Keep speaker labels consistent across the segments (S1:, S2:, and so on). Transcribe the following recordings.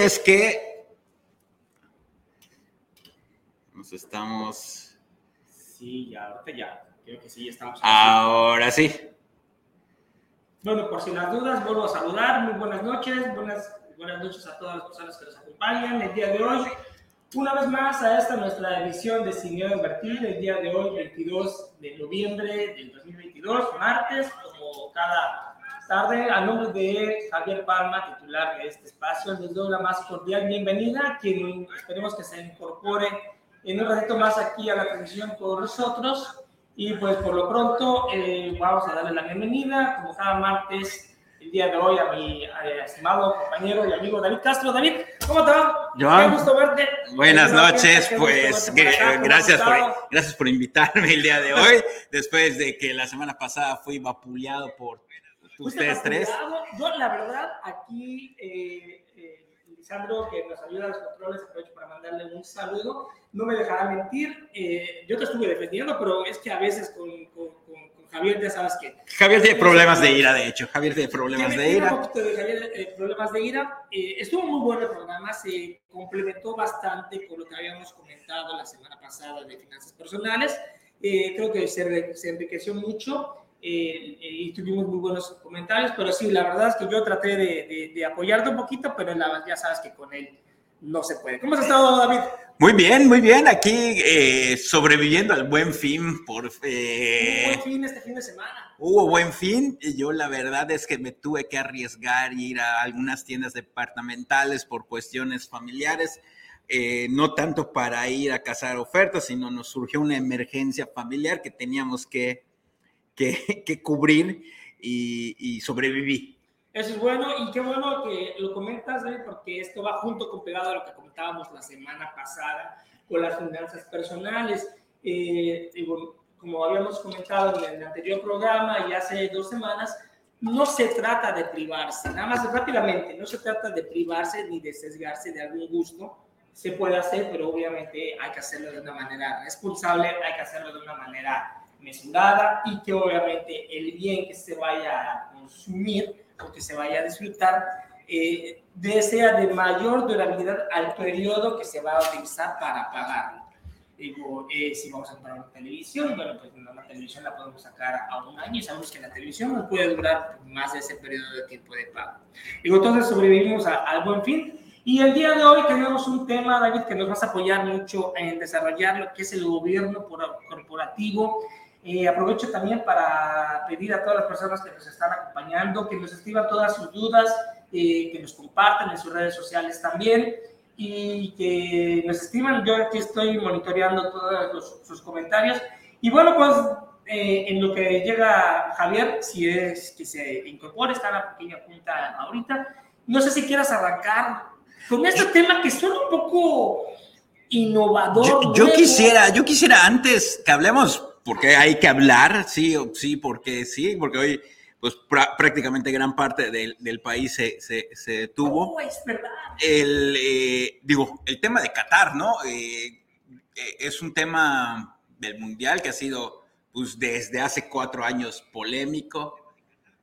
S1: es que nos estamos...
S2: Sí, ya, ahorita ya. Creo que sí, ya estamos.
S1: Ahora sí.
S2: Bueno, por si las dudas, vuelvo a saludar. Muy buenas noches. Buenas, buenas noches a todas las personas que nos acompañan el día de hoy. Una vez más a esta nuestra edición de Sin Invertir, el día de hoy, 22 de noviembre del 2022, martes, como cada tarde, a nombre de Javier Palma, titular de este espacio, les doy la más cordial bienvenida, quien esperemos que se incorpore en un ratito más aquí a la transmisión con nosotros. Y pues por lo pronto eh, vamos a darle la bienvenida, como cada martes, el día de hoy a mi eh, estimado compañero y amigo David Castro. David, ¿cómo te va?
S1: Qué gusto verte. Buenas noches, pues gracias, por, gracias por invitarme el día de hoy, después de que la semana pasada fui vapuleado por ustedes tres.
S2: Yo, la verdad, aquí, eh, eh, Lisandro, que nos ayuda a los controles, aprovecho para mandarle un saludo. No me dejará mentir, eh, yo te estuve defendiendo, pero es que a veces con Javier, ya sabes que.
S1: Javier tiene problemas de ira, de hecho. Javier tiene problemas de ira.
S2: De Javier, eh, problemas de ira. Eh, estuvo muy bueno el programa, se complementó bastante con lo que habíamos comentado la semana pasada de finanzas personales. Eh, creo que se, se enriqueció mucho y tuvimos muy buenos comentarios, pero sí, la verdad es que yo traté de, de, apoyarte un poquito, pero la, ya sabes que con él no se puede. ¿Cómo has estado, David?
S1: Muy bien, muy bien. Aquí eh, sobreviviendo al buen fin. Por,
S2: eh, buen fin este fin de semana.
S1: Hubo buen fin. Y yo la verdad es que me tuve que arriesgar y ir a algunas tiendas departamentales por cuestiones familiares. Eh, no tanto para ir a cazar ofertas, sino nos surgió una emergencia familiar que teníamos que, que, que cubrir y, y sobreviví.
S2: Eso es bueno y qué bueno que lo comentas, David, porque esto va junto con pegado a lo que comentábamos la semana pasada con las finanzas personales. Eh, como habíamos comentado en el anterior programa y hace dos semanas, no se trata de privarse, nada más rápidamente, no se trata de privarse ni de sesgarse de algún gusto. Se puede hacer, pero obviamente hay que hacerlo de una manera responsable, hay que hacerlo de una manera mesurada y que obviamente el bien que se vaya a consumir o que se vaya a disfrutar, eh, sea de mayor durabilidad al periodo que se va a utilizar para pagarlo. Digo, eh, si vamos a comprar una televisión, bueno, pues una televisión la podemos sacar a un año y sabemos que la televisión no puede durar más de ese periodo de tiempo de pago. Digo, entonces sobrevivimos al buen fin. Y el día de hoy tenemos un tema, David, que nos vas a apoyar mucho en desarrollar lo que es el gobierno corporativo eh, aprovecho también para pedir a todas las personas que nos están acompañando que nos escriban todas sus dudas, eh, que nos compartan en sus redes sociales también y que nos escriban. Yo aquí estoy monitoreando todos sus comentarios. Y bueno, pues eh, en lo que llega Javier, si es que se incorpore, está la pequeña punta ahorita. No sé si quieras arrancar con este tema que suena un poco innovador.
S1: Yo, yo quisiera, yo quisiera antes que hablemos porque hay que hablar, sí, sí, porque sí, porque hoy pues prácticamente gran parte del, del país se, se, se detuvo.
S2: Oh, es verdad.
S1: El, eh, digo, el tema de Qatar, ¿no? Eh, eh, es un tema del Mundial que ha sido pues desde hace cuatro años polémico.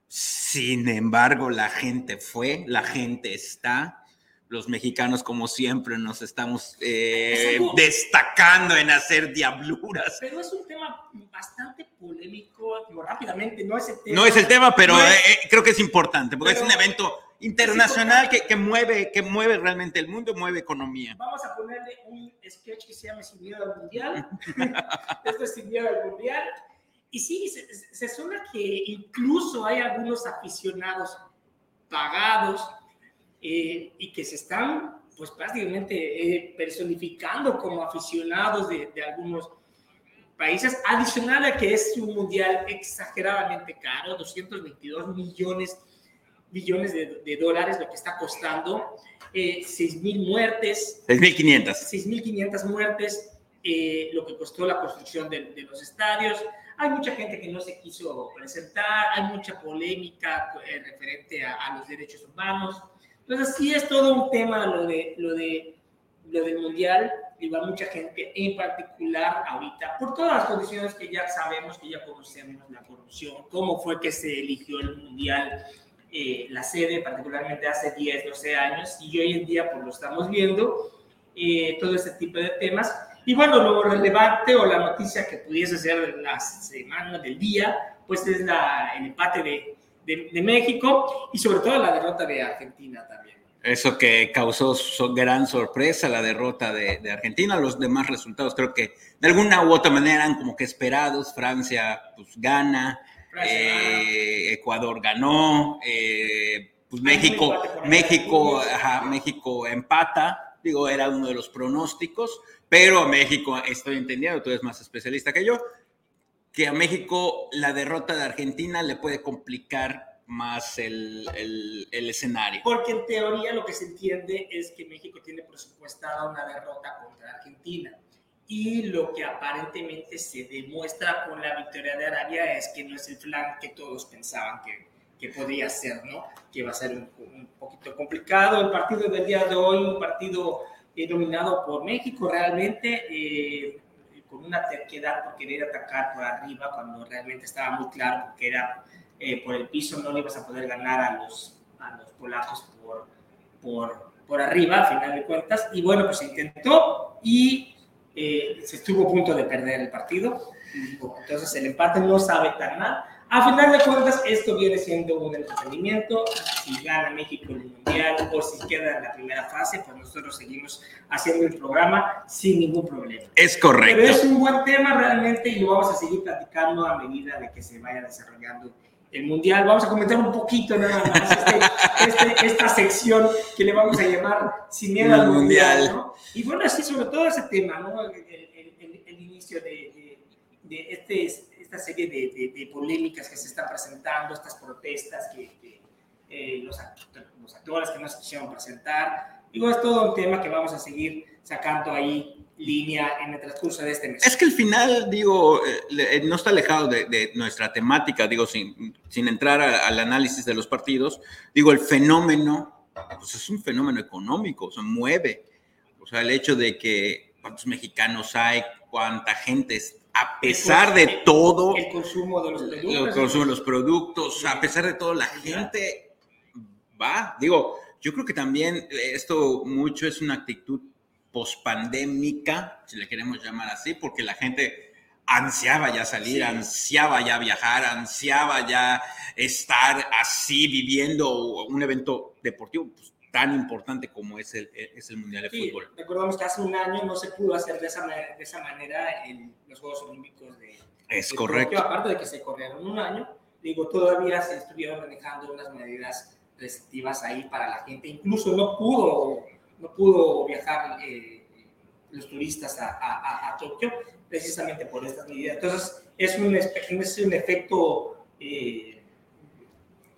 S1: Sin embargo, la gente fue, la gente está los mexicanos, como siempre, nos estamos eh, destacando en hacer diabluras.
S2: Pero es un tema bastante polémico, digo, rápidamente, no es el tema.
S1: No es el tema, pero eh, eh, creo que es importante, porque es un evento internacional que, que, mueve, que mueve realmente el mundo, mueve economía.
S2: Vamos a ponerle un sketch que se llama Sin miedo al mundial. Esto es Sin miedo al mundial. Y sí, se, se suena que incluso hay algunos aficionados pagados eh, y que se están pues prácticamente eh, personificando como aficionados de, de, algunos países, adicional a que es un mundial exageradamente caro, 222 millones, billones de, de dólares lo que está costando, eh, 6 mil muertes.
S1: 6.500.
S2: 6.500 muertes, eh, lo que costó la construcción de, de, los estadios. Hay mucha gente que no se quiso presentar, hay mucha polémica eh, referente a, a los derechos humanos. Entonces sí es todo un tema lo, de, lo, de, lo del mundial, y va mucha gente, en particular ahorita, por todas las condiciones que ya sabemos, que ya conocemos, la corrupción, cómo fue que se eligió el mundial eh, la sede, particularmente hace 10, 12 años, y hoy en día pues lo estamos viendo, eh, todo este tipo de temas. Y bueno, lo relevante o la noticia que pudiese ser la semana del día, pues es la, el empate de, de, de México y sobre todo la derrota de Argentina también.
S1: Eso que causó gran sorpresa, la derrota de, de, Argentina. Los demás resultados creo que de alguna u otra manera eran como que esperados. Francia pues gana, eh, Ecuador ganó, eh, pues México, México, ajá, México empata. Digo, era uno de los pronósticos, pero México, estoy entendiendo, tú eres más especialista que yo, que a México la derrota de Argentina le puede complicar más el, el, el, escenario.
S2: Porque en teoría lo que se entiende es que México tiene presupuestada una derrota contra Argentina. Y lo que aparentemente se demuestra con la victoria de Arabia es que no es el plan que todos pensaban que, que podía ser, ¿no? Que va a ser un, un, poquito complicado. El partido del día de hoy, un partido eh, dominado por México, realmente eh, con una terquedad por querer atacar por arriba, cuando realmente estaba muy claro que era eh, por el piso no le ibas a poder ganar a los, a los polacos por, por, por arriba, a final de cuentas. Y bueno, pues intentó y eh, se estuvo a punto de perder el partido. Entonces el empate no sabe tan mal. A final de cuentas, esto viene siendo un entretenimiento. Si gana México el Mundial o si queda en la primera fase, pues nosotros seguimos haciendo el programa sin ningún problema.
S1: Es correcto.
S2: Pero es un buen tema realmente y lo vamos a seguir platicando a medida de que se vaya desarrollando el Mundial. Vamos a comentar un poquito nada más este, este, esta sección que le vamos a llamar Sin miedo al Mundial. ¿no? Y bueno, así sobre todo ese tema, ¿no? el, el, el, el inicio de, de, de este, esta serie de, polémicas que se están presentando, estas protestas que, que eh, los, los, actores que no se quisieron presentar. Digo, es todo un tema que vamos a seguir sacando ahí línea en el transcurso de este mes.
S1: Es que el final, digo, eh, no está alejado de, de nuestra temática, digo, sin, sin entrar a, al análisis de los partidos, digo, el fenómeno, pues es un fenómeno económico, se mueve. O sea, el hecho de que cuántos mexicanos hay, cuánta gente a pesar de todo,
S2: el consumo de los productos,
S1: el consumo de los productos, a pesar de todo, la gente va. Digo, yo creo que también esto mucho es una actitud pospandémica, si le queremos llamar así, porque la gente ansiaba ya salir, sí. ansiaba ya viajar, ansiaba ya estar así viviendo un evento deportivo pues, tan importante como es el, es el Mundial de
S2: sí,
S1: Fútbol.
S2: Recordamos que hace un año no se pudo hacer de esa, de esa manera los Juegos Olímpicos de,
S1: es
S2: de
S1: correcto.
S2: Tokio, aparte de que se corrieron un año, digo, todavía se estuvieron manejando unas medidas restrictivas ahí para la gente, incluso no pudo, no pudo viajar eh, los turistas a, a, a, Tokio precisamente por estas medidas. Entonces, es un, es un efecto eh,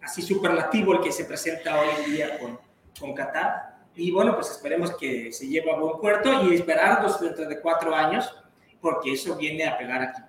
S2: así superlativo el que se presenta hoy en día con, con Qatar. Y bueno, pues esperemos que se lleve a buen puerto y esperarnos dentro de cuatro años, porque eso viene a pegar aquí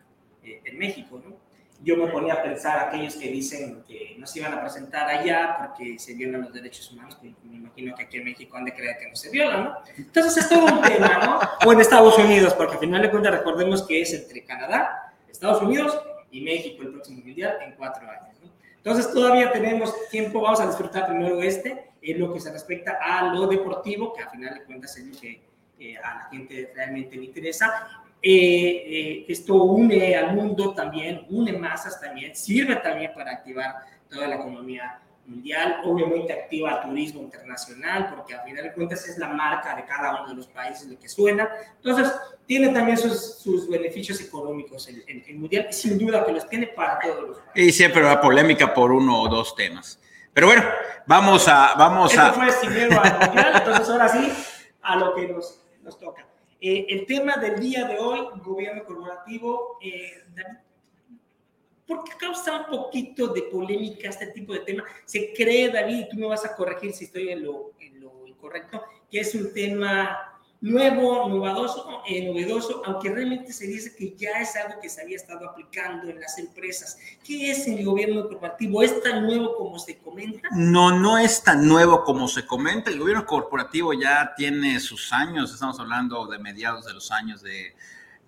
S2: eh, en México, ¿no? Yo me ponía a pensar aquellos que dicen que no se iban a presentar allá porque se violan los derechos humanos, que me imagino que aquí en México han de creer que no se violan, ¿no? Entonces es todo un tema, ¿no? O en Estados Unidos, porque al final de cuentas recordemos que es entre Canadá, Estados Unidos y México el próximo mundial en cuatro años, ¿no? Entonces todavía tenemos tiempo, vamos a disfrutar primero este, en lo que se respecta a lo deportivo, que al final de cuentas es lo que eh, a la gente realmente le interesa. Eh, eh, esto une al mundo también, une masas también, sirve también para activar toda la economía mundial, obviamente activa el turismo internacional, porque al final de cuentas es la marca de cada uno de los países lo que suena. Entonces, tiene también sus, sus beneficios económicos el, el, el, mundial, sin duda que los tiene para todos los países.
S1: Y siempre va polémica por uno o dos temas. Pero bueno, vamos a... Vamos
S2: Eso
S1: a...
S2: fue primero al mundial, entonces ahora sí, a lo que nos, nos toca. Eh, el tema del día de hoy, gobierno corporativo, eh, David, ¿por qué causa un poquito de polémica este tipo de tema? Se cree, David, y tú me vas a corregir si estoy en lo, en lo incorrecto, que es un tema nuevo, novedoso, eh, novedoso, aunque realmente se dice que ya es algo que se había estado aplicando en las empresas. ¿Qué es el gobierno corporativo? ¿Es tan nuevo como se comenta?
S1: No, no es tan nuevo como se comenta. El gobierno corporativo ya tiene sus años, estamos hablando de mediados de los años de,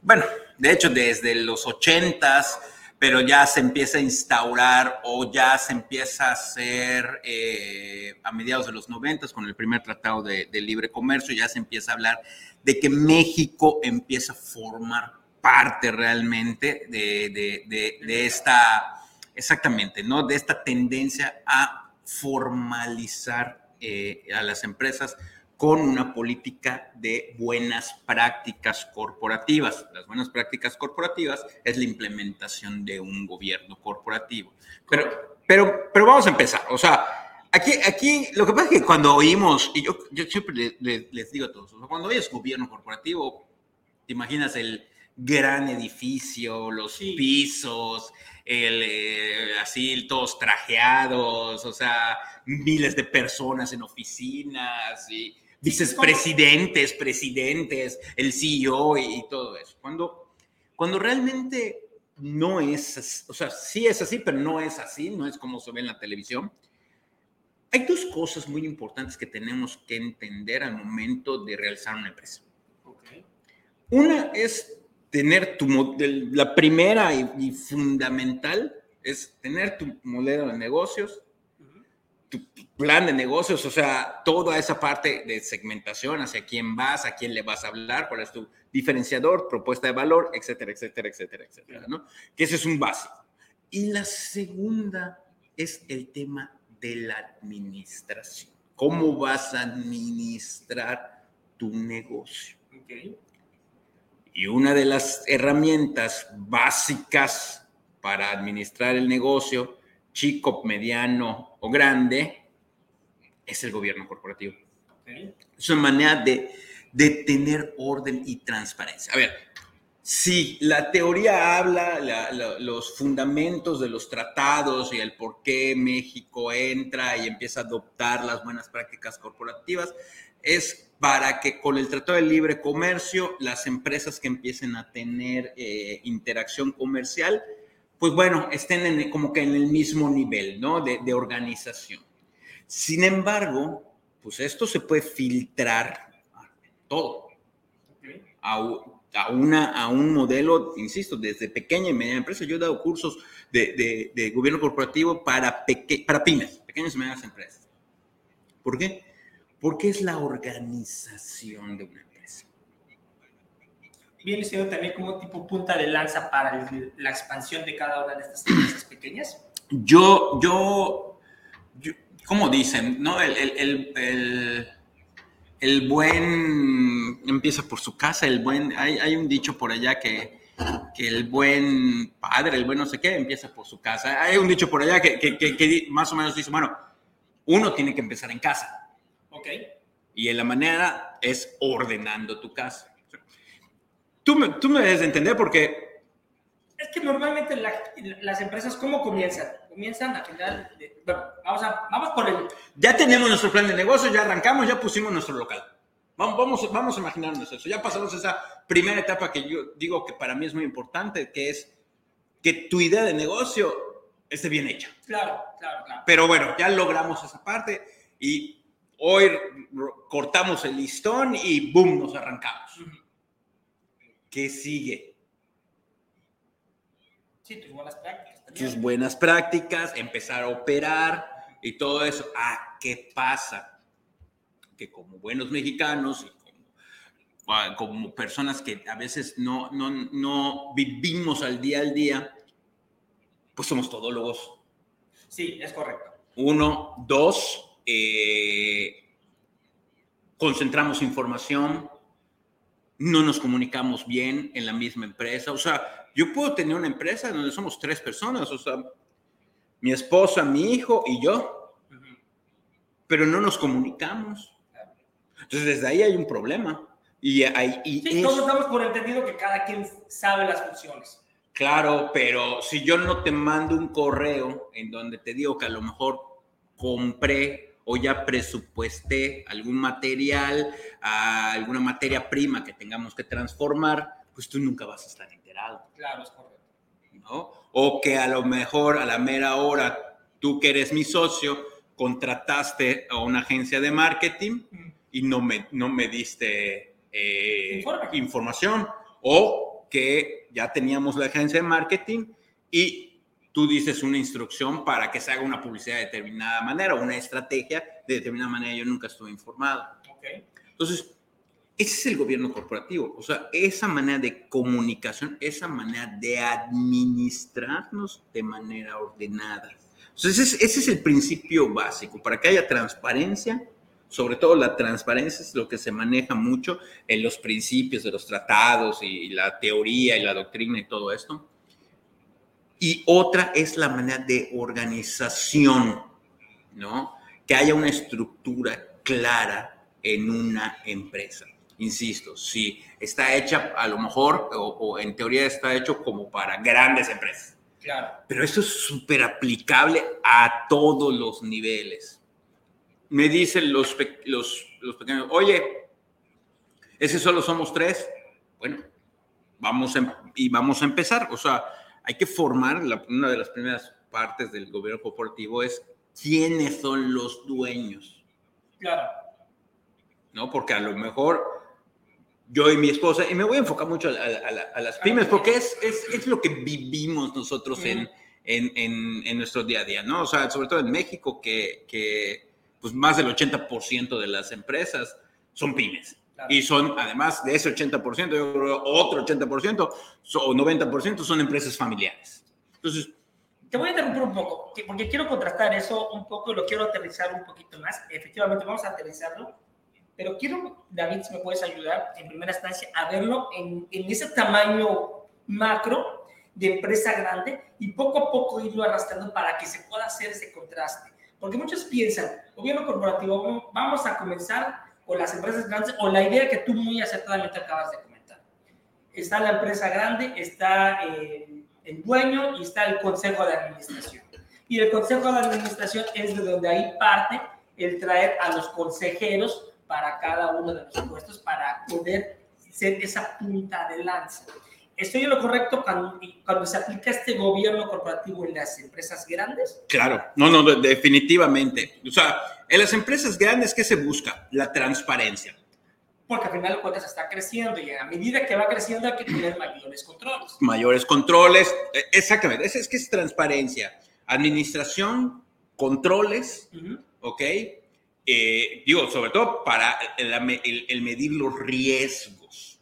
S1: bueno, de hecho desde los ochentas, pero ya se empieza a instaurar o ya se empieza a hacer eh, a mediados de los 90 con el primer tratado de, libre comercio, ya se empieza a hablar de que México empieza a formar parte realmente de, de esta, exactamente, ¿no? De esta tendencia a formalizar eh, a las empresas con una política de buenas prácticas corporativas. Las buenas prácticas corporativas es la implementación de un gobierno corporativo. Pero, pero, pero vamos a empezar. O sea, aquí, aquí lo que pasa es que cuando oímos, y yo, yo siempre les, digo a todos, cuando oyes gobierno corporativo, te imaginas el gran edificio, los pisos, el, eh, así todos trajeados, o sea, miles de personas en oficinas y vicepresidentes, presidentes, el CEO y, todo eso. Cuando, cuando realmente no es, o sea, sí es así, pero no es así, no es como se ve en la televisión. Hay dos cosas muy importantes que tenemos que entender al momento de realizar una empresa. Una es tener tu la primera y, fundamental es tener tu modelo de negocios, tu plan de negocios, o sea, toda esa parte de segmentación, hacia quién vas, a quién le vas a hablar, cuál es tu diferenciador, propuesta de valor, etcétera, etcétera, etcétera, etcétera, ¿no? Que ese es un básico. Y la segunda es el tema de la administración. ¿Cómo vas a administrar tu negocio? Okay. Y una de las herramientas básicas para administrar el negocio, chico, mediano o grande, es el gobierno corporativo. Es una manera de, tener orden y transparencia. A ver, si la teoría habla, los fundamentos de los tratados y el por qué México entra y empieza a adoptar las buenas prácticas corporativas, es para que con el Tratado de Libre Comercio las empresas que empiecen a tener eh, interacción comercial, pues bueno, estén en, como que en el mismo nivel, ¿no? De, organización. Sin embargo, pues esto se puede filtrar todo. A, una, a un modelo, insisto, desde pequeña y mediana empresa. Yo he dado cursos de, gobierno corporativo para, para pymes, pequeñas y medianas empresas. ¿Por qué? porque es la organización de una empresa.
S2: ¿Viene siendo también como tipo punta de lanza para la expansión de cada una de estas empresas pequeñas?
S1: Yo, yo, como dicen, ¿no? El, el, el, el, buen empieza por su casa, el buen, hay, hay un dicho por allá que, que el buen padre, el buen no sé qué, empieza por su casa. Hay un dicho por allá que, que, que más o menos dice, bueno, uno tiene que empezar en casa. Y en la manera es ordenando tu casa. Tú me, tú me debes de entender porque...
S2: Es que normalmente las empresas, ¿cómo comienzan? Comienzan a final... bueno, vamos, a, vamos por el...
S1: Ya tenemos nuestro plan de negocio, ya arrancamos, ya pusimos nuestro local. Vamos, vamos, vamos a imaginarnos eso. Ya pasamos esa primera etapa que yo digo que para mí es muy importante, que es que tu idea de negocio esté bien hecha.
S2: Claro, claro, claro.
S1: Pero bueno, ya logramos esa parte y Hoy cortamos el listón y ¡boom! nos arrancamos. ¿Qué sigue?
S2: Sí, tus buenas prácticas.
S1: Tus buenas prácticas, empezar a operar y todo eso. Ah, ¿qué pasa? Que como buenos mexicanos y como, ah, como personas que a veces no, no, no vivimos al día al día, pues somos todólogos.
S2: Sí, es correcto.
S1: Uno, dos, eh, concentramos información, no nos comunicamos bien en la misma empresa. O sea, yo puedo tener una empresa donde somos tres personas, o sea, mi esposa, mi hijo y yo, pero no nos comunicamos. Entonces, desde ahí hay un problema. Y, hay,
S2: y todos estamos por entendido que cada quien sabe las funciones.
S1: Claro, pero si yo no te mando un correo en donde te digo que a lo mejor compré o ya presupuesté algún material, alguna materia prima que tengamos que transformar, pues tú nunca vas a estar enterado.
S2: Claro, es correcto.
S1: ¿no? O que a lo mejor a la mera hora, tú que eres mi socio, contrataste a una agencia de marketing y no me, no me diste eh, información. O que ya teníamos la agencia de marketing y tú dices una instrucción para que se haga una publicidad de determinada manera una estrategia de determinada manera. Yo nunca estuve informado.
S2: Okay.
S1: Entonces, ese es el gobierno corporativo, o sea, esa manera de comunicación, esa manera de administrarnos de manera ordenada. Entonces, ese es, ese es el principio básico, para que haya transparencia, sobre todo la transparencia es lo que se maneja mucho en los principios de los tratados y la teoría y la doctrina y todo esto. Y otra es la manera de organización, ¿no? Que haya una estructura clara en una empresa. Insisto, si está hecha a lo mejor, o, en teoría está hecho como para grandes empresas.
S2: Claro.
S1: Pero esto es súper aplicable a todos los niveles me dicen los, los, los pequeños, oye, ese solo somos tres. Bueno, vamos em, y vamos a empezar. O sea, hay que formar, una de las primeras partes del gobierno corporativo es quiénes son los dueños.
S2: Claro.
S1: ¿No? Porque a lo mejor yo y mi esposa, y me voy a enfocar mucho a, las pymes, porque es, es, es, lo que vivimos nosotros en, en, en, en, nuestro día a día, ¿no? O sea, sobre todo en México, que, que pues más del 80% de las empresas son pymes. Y son, además de ese 80%, yo creo otro 80% o 90% son empresas familiares. Entonces...
S2: Te voy a interrumpir un poco, porque quiero contrastar eso un poco, lo quiero aterrizar un poquito más. Efectivamente, vamos a aterrizarlo, pero quiero, David, si me puedes ayudar en primera instancia a verlo en, en ese tamaño macro de empresa grande y poco a poco irlo arrastrando para que se pueda hacer ese contraste. Porque muchos piensan, gobierno corporativo, vamos a comenzar con las empresas grandes o la idea que tú muy acertadamente acabas de comentar. Está la empresa grande, está eh, el dueño y está el consejo de administración. Y el consejo de administración es de donde ahí parte el traer a los consejeros para cada uno de los puestos para poder ser esa punta de lanza. ¿Estoy en lo correcto cuando, se aplica este gobierno corporativo en las empresas grandes?
S1: Claro, no, no, definitivamente. O sea, en las empresas grandes, ¿qué se busca? La transparencia.
S2: Porque al final de cuentas está creciendo y a medida que va creciendo hay que tener mayores controles.
S1: Mayores controles, e, exactamente, es, es que es transparencia. Administración, controles, ¿ok? Eh, digo, sobre todo para el, el medir los riesgos,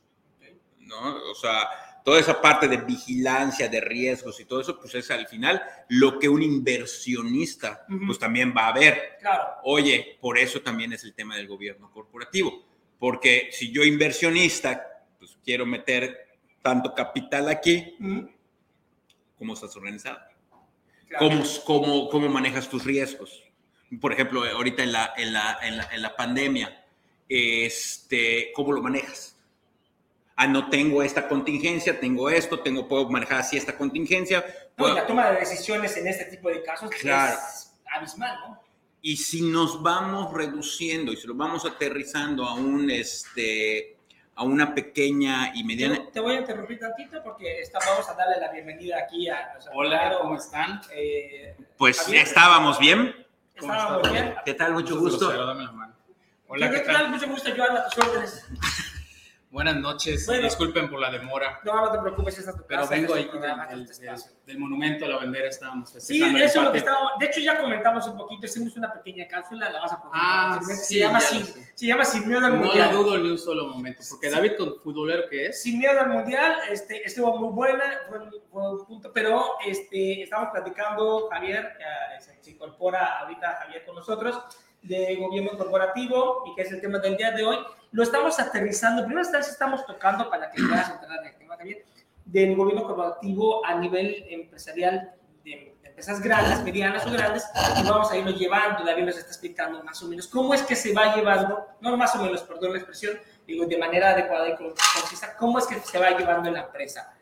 S1: ¿no? O sea, toda esa parte de vigilancia de riesgos y todo eso, pues es al final lo que un inversionista pues también va a ver.
S2: Claro.
S1: Oye, por eso también es el tema del gobierno corporativo, porque si yo inversionista, pues quiero meter tanto capital aquí, ¿cómo estás organizado? ¿Cómo, cómo, cómo manejas tus riesgos? Por ejemplo, ahorita en la, en la, en la, en la pandemia, este, ¿cómo lo manejas? Ah, no tengo esta contingencia, tengo esto, tengo, puedo manejar así esta contingencia.
S2: Pues la toma de decisiones en este tipo de casos es abismal, ¿no?
S1: Y si nos vamos reduciendo y si lo vamos aterrizando a un, este, a una pequeña y mediana...
S2: Te, voy a interrumpir tantito porque vamos a darle la bienvenida aquí a...
S3: Hola, ¿cómo están?
S1: Eh, pues estábamos bien.
S2: Estábamos bien.
S1: ¿Qué tal? Mucho gusto.
S2: Hola, ¿qué, tal? Mucho gusto, Joan, a tus órdenes.
S3: Buenas noches, disculpen por la demora.
S2: No, no te preocupes, esa es tu
S3: Pero vengo ahí del, del, monumento a la bandera, estábamos
S2: Sí, eso es lo que estábamos. De hecho, ya comentamos un poquito, hicimos una pequeña cápsula, la vas a poner.
S3: Ah,
S2: se, sí, llama sin, se llama Sin Miedo al Mundial.
S3: No la dudo ni un solo momento, porque David, con futbolero que es.
S2: Sin Miedo al Mundial, este, estuvo muy buena, fue, un punto, pero este, estamos platicando, Javier, eh, se incorpora ahorita Javier con nosotros de gobierno corporativo y que es el tema del día de hoy, lo estamos aterrizando. Primero estamos tocando para que puedas entrar en el tema también del gobierno corporativo a nivel empresarial de empresas grandes, medianas o grandes, y vamos a irlo llevando. David nos está explicando más o menos cómo es que se va llevando, no más o menos, perdón la expresión, digo, de manera adecuada y concisa, cómo es que se va llevando en la empresa.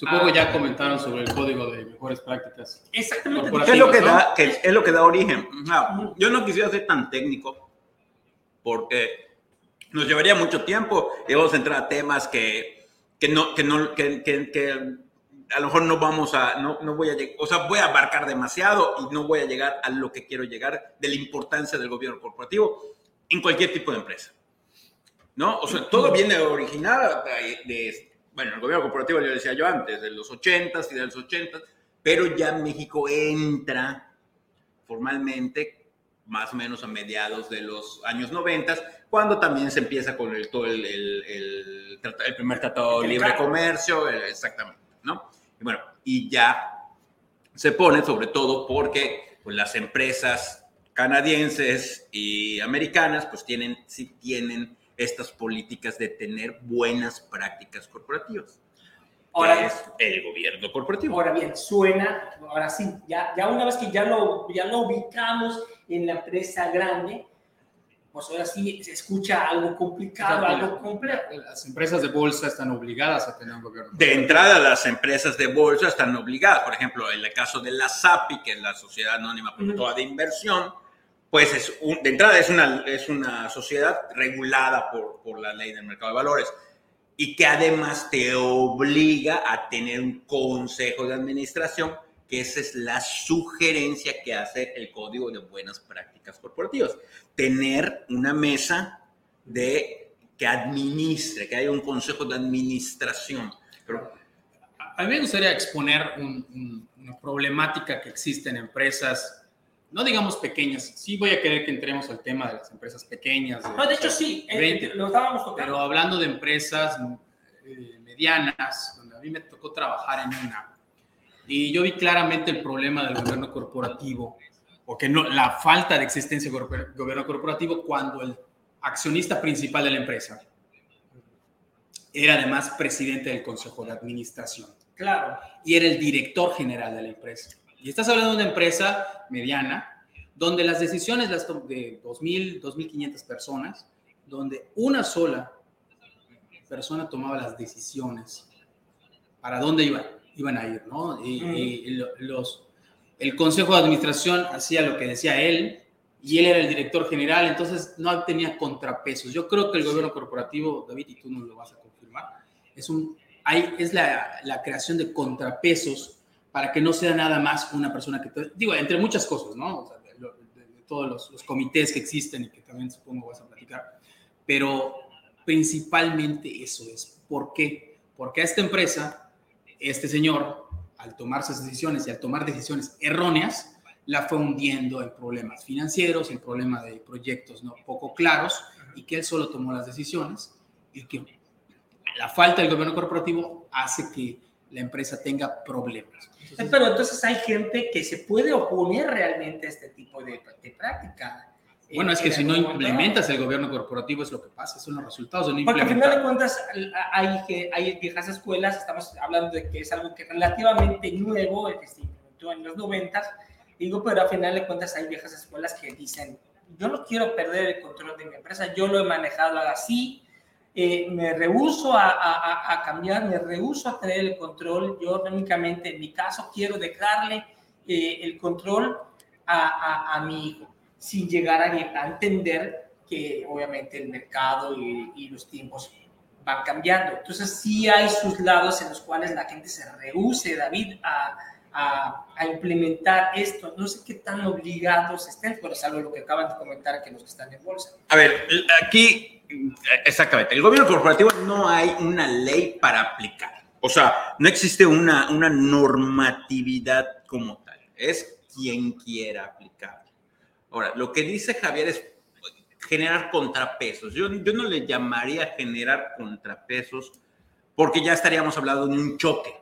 S3: Supongo que ya ah. comentaron sobre el código de mejores prácticas.
S2: Exactamente.
S1: ¿Qué es lo que, da, es lo que da origen? yo no quisiera ser tan técnico porque nos llevaría mucho tiempo y vamos a entrar a temas que, que no, que, no, que, que, a lo mejor no vamos a, no, no voy a llegar, o sea, voy a abarcar demasiado y no voy a llegar a lo que quiero llegar de la importancia del gobierno corporativo en cualquier tipo de empresa. ¿No? O sea, todo viene originado de, de bueno, el gobierno corporativo, yo decía yo antes, de los 80s y de los 80 pero ya México entra formalmente más o menos a mediados de los años 90, cuando también se empieza con el, todo el, el, el, el primer tratado de libre comercio, exactamente, ¿no? Y bueno, y ya se pone sobre todo porque pues, las empresas canadienses y americanas pues tienen, sí tienen estas políticas de tener buenas prácticas corporativas. Ahora es el gobierno corporativo.
S2: Ahora bien, suena, ahora sí, ya, ya una vez que ya lo, ya lo ubicamos en la empresa grande, pues ahora sí se escucha algo complicado, algo complejo.
S3: Las empresas de bolsa están obligadas a tener un gobierno.
S1: De entrada, las empresas de bolsa están obligadas. Por ejemplo, en el caso de la SAPI, que es la Sociedad Anónima Productora de Inversión, pues es de entrada es una, es una sociedad regulada por, por la ley del mercado de valores y que además te obliga a tener un consejo de administración, que esa es la sugerencia que hace el Código de Buenas Prácticas Corporativas. Tener una mesa de que administre, que haya un consejo de administración. Pero,
S3: a mí me gustaría exponer una problemática que existe en empresas no digamos pequeñas, sí voy a querer que entremos al tema de las empresas pequeñas.
S2: De, no, de hecho sí, eh, lo estábamos tocando.
S3: Pero hablando de empresas eh, medianas, donde a mí me tocó trabajar en una, y yo vi claramente el problema del gobierno corporativo, o que no, la falta de existencia del gobierno corporativo cuando el accionista principal de la empresa era además presidente del consejo de administración.
S2: Claro.
S3: Y era el director general de la empresa. Y estás hablando de una empresa mediana, donde las decisiones las de 2.000, 2.500 personas, donde una sola persona tomaba las decisiones para dónde iban, iban a ir, ¿no? Y, los, el consejo de administración hacía lo que decía él, y él era el director general, entonces no tenía contrapesos. Yo creo que el gobierno corporativo, David, y tú nos lo vas a confirmar, es, un, hay, es la, la creación de contrapesos para que no sea nada más una persona que, digo, entre muchas cosas, ¿no? De, todos los, comités que existen y que también supongo vas a platicar, pero principalmente eso es. ¿Por qué? Porque a esta empresa, este señor, al tomar sus decisiones y al tomar decisiones erróneas, la fue hundiendo en problemas financieros, en problemas de proyectos no poco claros, y que él solo tomó las decisiones y que la falta del gobierno corporativo hace que la empresa tenga problemas.
S2: Pero entonces hay gente que se puede oponer realmente a este tipo de, práctica.
S3: Bueno, es que si no implementas el gobierno corporativo es lo que pasa, son los resultados de no
S2: Porque al final de cuentas hay, hay viejas escuelas, estamos hablando de que es algo que relativamente nuevo, es decir, en los 90, digo, pero al final de cuentas hay viejas escuelas que dicen, yo no quiero perder el control de mi empresa, yo lo he manejado así, eh, me rehuso a, cambiar, me rehuso a tener el control. Yo únicamente, en mi caso, quiero dejarle eh, el control a, mi hijo, sin llegar a, entender que obviamente el mercado y, y, los tiempos van cambiando. Entonces sí hay sus lados en los cuales la gente se rehúse, David, a, a, implementar esto. No sé qué tan obligados estén, pero es algo lo que acaban de comentar que los que están en bolsa.
S1: A ver, aquí, exactamente, el gobierno corporativo no hay una ley para aplicar. O sea, no existe una, una normatividad como tal. Es quien quiera aplicar. Ahora, lo que dice Javier es generar contrapesos. Yo, yo no le llamaría generar contrapesos porque ya estaríamos hablando de un choque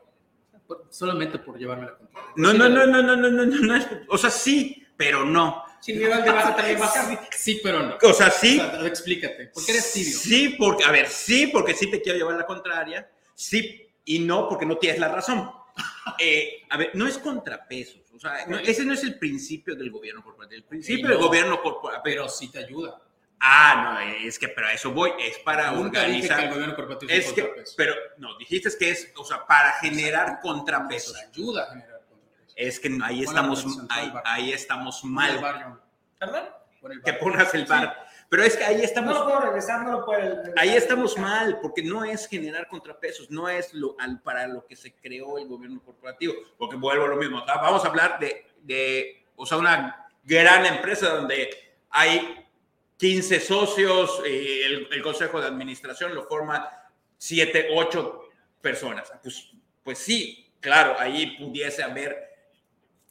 S3: solamente por llevarme la
S1: contraria. No, no, no, no, no, no, no, no, no, o sea, sí, pero no.
S3: Sí, sí, pero no.
S1: O sea, sí.
S3: explícate, ¿por qué eres tibio?
S1: Sí, porque, a ver, sí, porque sí te quiero llevar la contraria, sí y no porque no tienes la razón. Eh, a ver, no es contrapesos, o sea, ese no es el principio del gobierno corporativo. El principio del gobierno corporativo.
S3: Pero sí te ayuda.
S1: Ah, no, es que, pero a eso voy, es para organizar.
S3: que el gobierno corporativo
S1: es que, pero no, dijiste que es, o sea, para generar contrapesos.
S3: ayuda a generar.
S1: Es que ahí estamos, ahí, ahí, estamos mal.
S2: ¿Perdón?
S1: Que pongas el bar. Pero es que ahí estamos.
S2: No puedo regresar, no lo puedo.
S1: Ahí estamos mal, porque no es generar contrapesos, no es lo, al, para lo que se creó el gobierno corporativo. Porque vuelvo a lo mismo. Vamos a hablar de, de o sea, una gran empresa donde hay 15 socios, eh, el, consejo de administración lo forman 7, 8 personas. Pues, pues sí, claro, ahí pudiese haber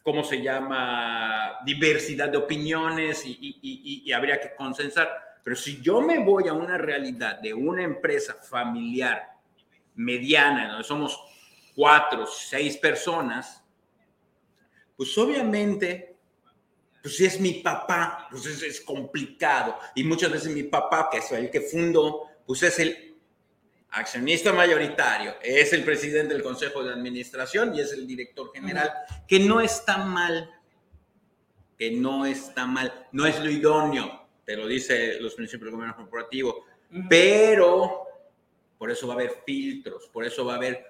S1: ¿cómo se llama? Diversidad de opiniones y, y- y- y habría que consensar. Pero si yo me voy a una realidad de una empresa familiar mediana, donde somos cuatro, seis personas, pues obviamente, pues si es mi papá, pues es, es complicado. Y muchas veces mi papá, que es el que fundó, pues es el accionista mayoritario, es el presidente del consejo de administración y es el director general, que no está mal, que no está mal, no es lo idóneo, te lo dice los principios del gobierno corporativo, pero por eso va a haber filtros, por eso va a haber,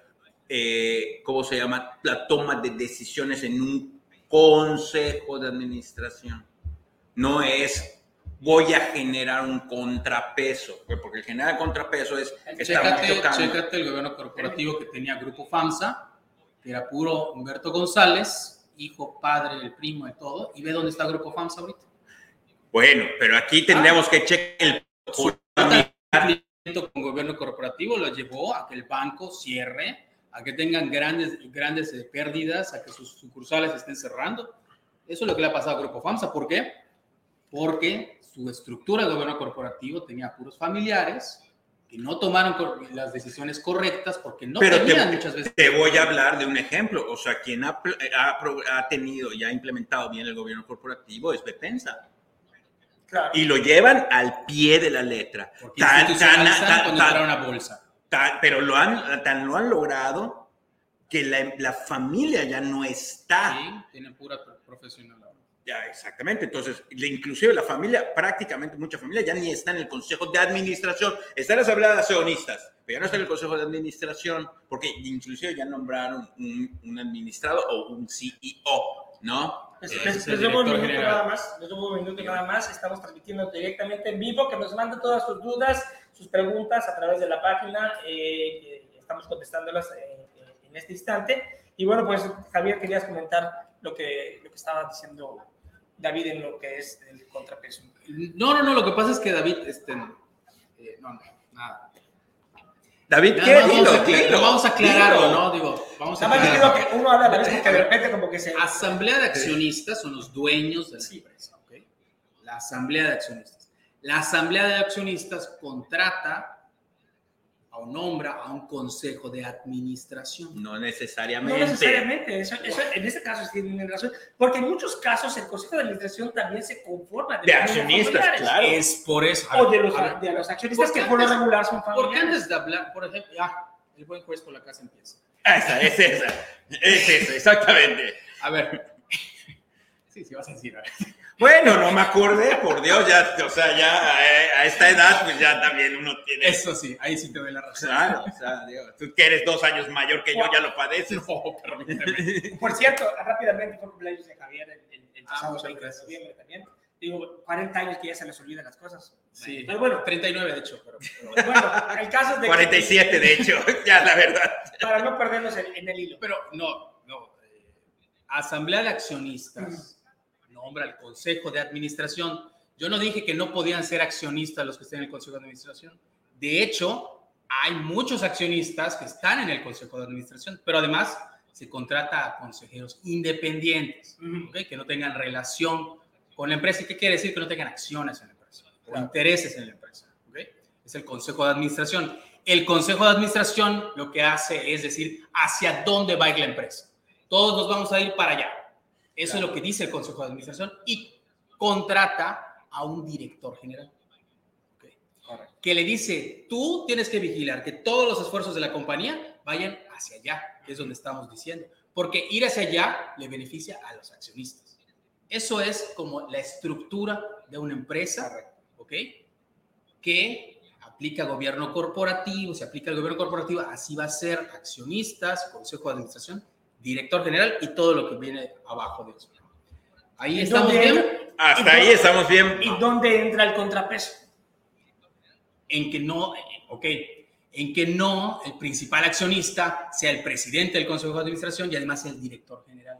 S1: eh, ¿cómo se llama? La toma de decisiones en un consejo de administración. No es voy a generar un contrapeso, porque el generar contrapeso es
S3: Chécate, chécate el gobierno corporativo que tenía Grupo FAMSA, que era puro Humberto González, hijo, padre, el primo de todo, y ve dónde está Grupo FAMSA ahorita.
S1: Bueno, pero aquí tendríamos que checar el
S3: Su con gobierno corporativo lo llevó a que el banco cierre, a que tengan grandes, grandes eh, pérdidas, a que sus sucursales estén cerrando. Eso es lo que le ha pasado a Grupo FAMSA. ¿Por qué? Porque su estructura de gobierno corporativo tenía puros familiares que no tomaron las decisiones correctas porque no
S1: Pero te-
S3: tenían muchas veces.
S1: Te voy a hablar de un ejemplo. O sea, quien ha, ha ha tenido y ha implementado bien el gobierno corporativo es Bepensa.
S2: Claro.
S1: Y lo llevan al pie de la letra.
S3: Porque
S1: Tan- tan- tan-
S3: cuando
S1: tan-
S3: entraron a bolsa.
S1: tan- pero lo han, tan lo han logrado que la, la familia ya no está.
S3: Sí, tienen pura pro- profesional.
S1: Ya, exactamente. Entonces, inclusive la familia, prácticamente mucha familia ya ni está en el consejo de administración. Está en las asambleas de accionistas, pero ya no está en el consejo de administración, porque inclusive ya nombraron un, un administrado o un CEO, ¿no?
S2: Les,
S1: Eh,
S2: debo un minuto
S3: general.
S2: nada más, les debo un minuto nada más. Estamos transmitiendo directamente en vivo, que nos manden todas sus dudas, sus preguntas a través de la página. eh, estamos contestándolas eh, en este instante. Y bueno, pues Javier, querías comentar lo que, lo que estaba diciendo David en lo que es el contrapeso.
S3: No, no, no, lo que pasa es que David, este, eh, no, no, nada.
S1: David,
S3: Nada
S1: ¿qué?
S3: vamos,
S1: Dilo,
S3: a, aclarar-
S1: dilo,
S3: vamos a aclararlo,
S1: dilo.
S3: ¿no? Digo, vamos a
S2: Nada más que uno habla a la vez porque de repente como que se...
S3: Asamblea de accionistas son los dueños de la
S2: Sí.
S3: empresa, ¿ok? La asamblea de accionistas. La asamblea de accionistas contrata o nombra a un consejo de administración.
S1: No
S2: No
S1: necesariamente.
S2: necesariamente, eso, eso- en este caso tienen razón, porque en muchos casos el Consejo de Administración también se conforma
S1: De accionistas, claro.
S3: Es por eso.
S2: O de los,
S3: a ver,
S2: de los accionistas
S3: Porque
S2: que por lo regular son
S3: Porque
S2: familiares.
S3: antes de hablar, por ejemplo, el buen juez por la casa empieza.
S1: Esa, es esa. Es esa, exactamente.
S3: A ver. Sí, sí, vas a decir. a ver.
S1: Bueno, no me acordé, por Dios, ya, o sea, ya eh, a esta edad, pues ya también uno tiene.
S3: Eso sí, ahí sí te doy la razón.
S1: Claro, o sea, digo, tú que eres dos años mayor que yo, ya lo padeces.
S3: No, permíteme.
S2: Por cierto, rápidamente fue cumpleaños de Javier el, el, el
S3: Ah,
S2: pasado
S3: muchas
S2: 20 de noviembre también. Digo, 40 años que ya se les olvidan las cosas.
S3: Sí,
S2: Pero bueno,
S3: 39 de hecho, pero, pero-
S2: bueno, el caso es de que-
S1: 47, de hecho, ya la verdad.
S2: para no perdernos en, en el hilo.
S3: pero no, no. eh, Asamblea de accionistas nombra al consejo de administración. Yo no dije que no podían ser accionistas los que estén en el consejo de administración. De hecho, hay muchos accionistas que están en el consejo de administración, pero además se contrata a consejeros independientes. Que no tengan relación con la empresa. ¿Y qué quiere decir? Que no tengan acciones en la empresa o intereses en la empresa. ¿ok? Es el consejo de administración. El consejo de administración lo que hace es decir hacia dónde va a ir la empresa. Todos nos vamos a ir para allá. Eso es lo que dice el consejo de administración y contrata a un director general. Que le dice, tú tienes que vigilar que todos los esfuerzos de la compañía vayan hacia allá, que es donde estamos diciendo. Porque ir hacia allá le beneficia a los accionistas. Eso es como la estructura de una empresa, ¿ok? Que aplica gobierno corporativo, se aplica el gobierno corporativo, así va a ser accionistas, consejo de administración, director general y todo lo que viene abajo de eso. Ahí
S2: ¿Y
S3: estamos
S2: dónde
S3: bien.
S1: Hasta ahí estamos bien.
S2: ¿Y dónde entra el contrapeso?
S3: en que no, ok, en que no el principal accionista sea el presidente del consejo de administración y además el director general.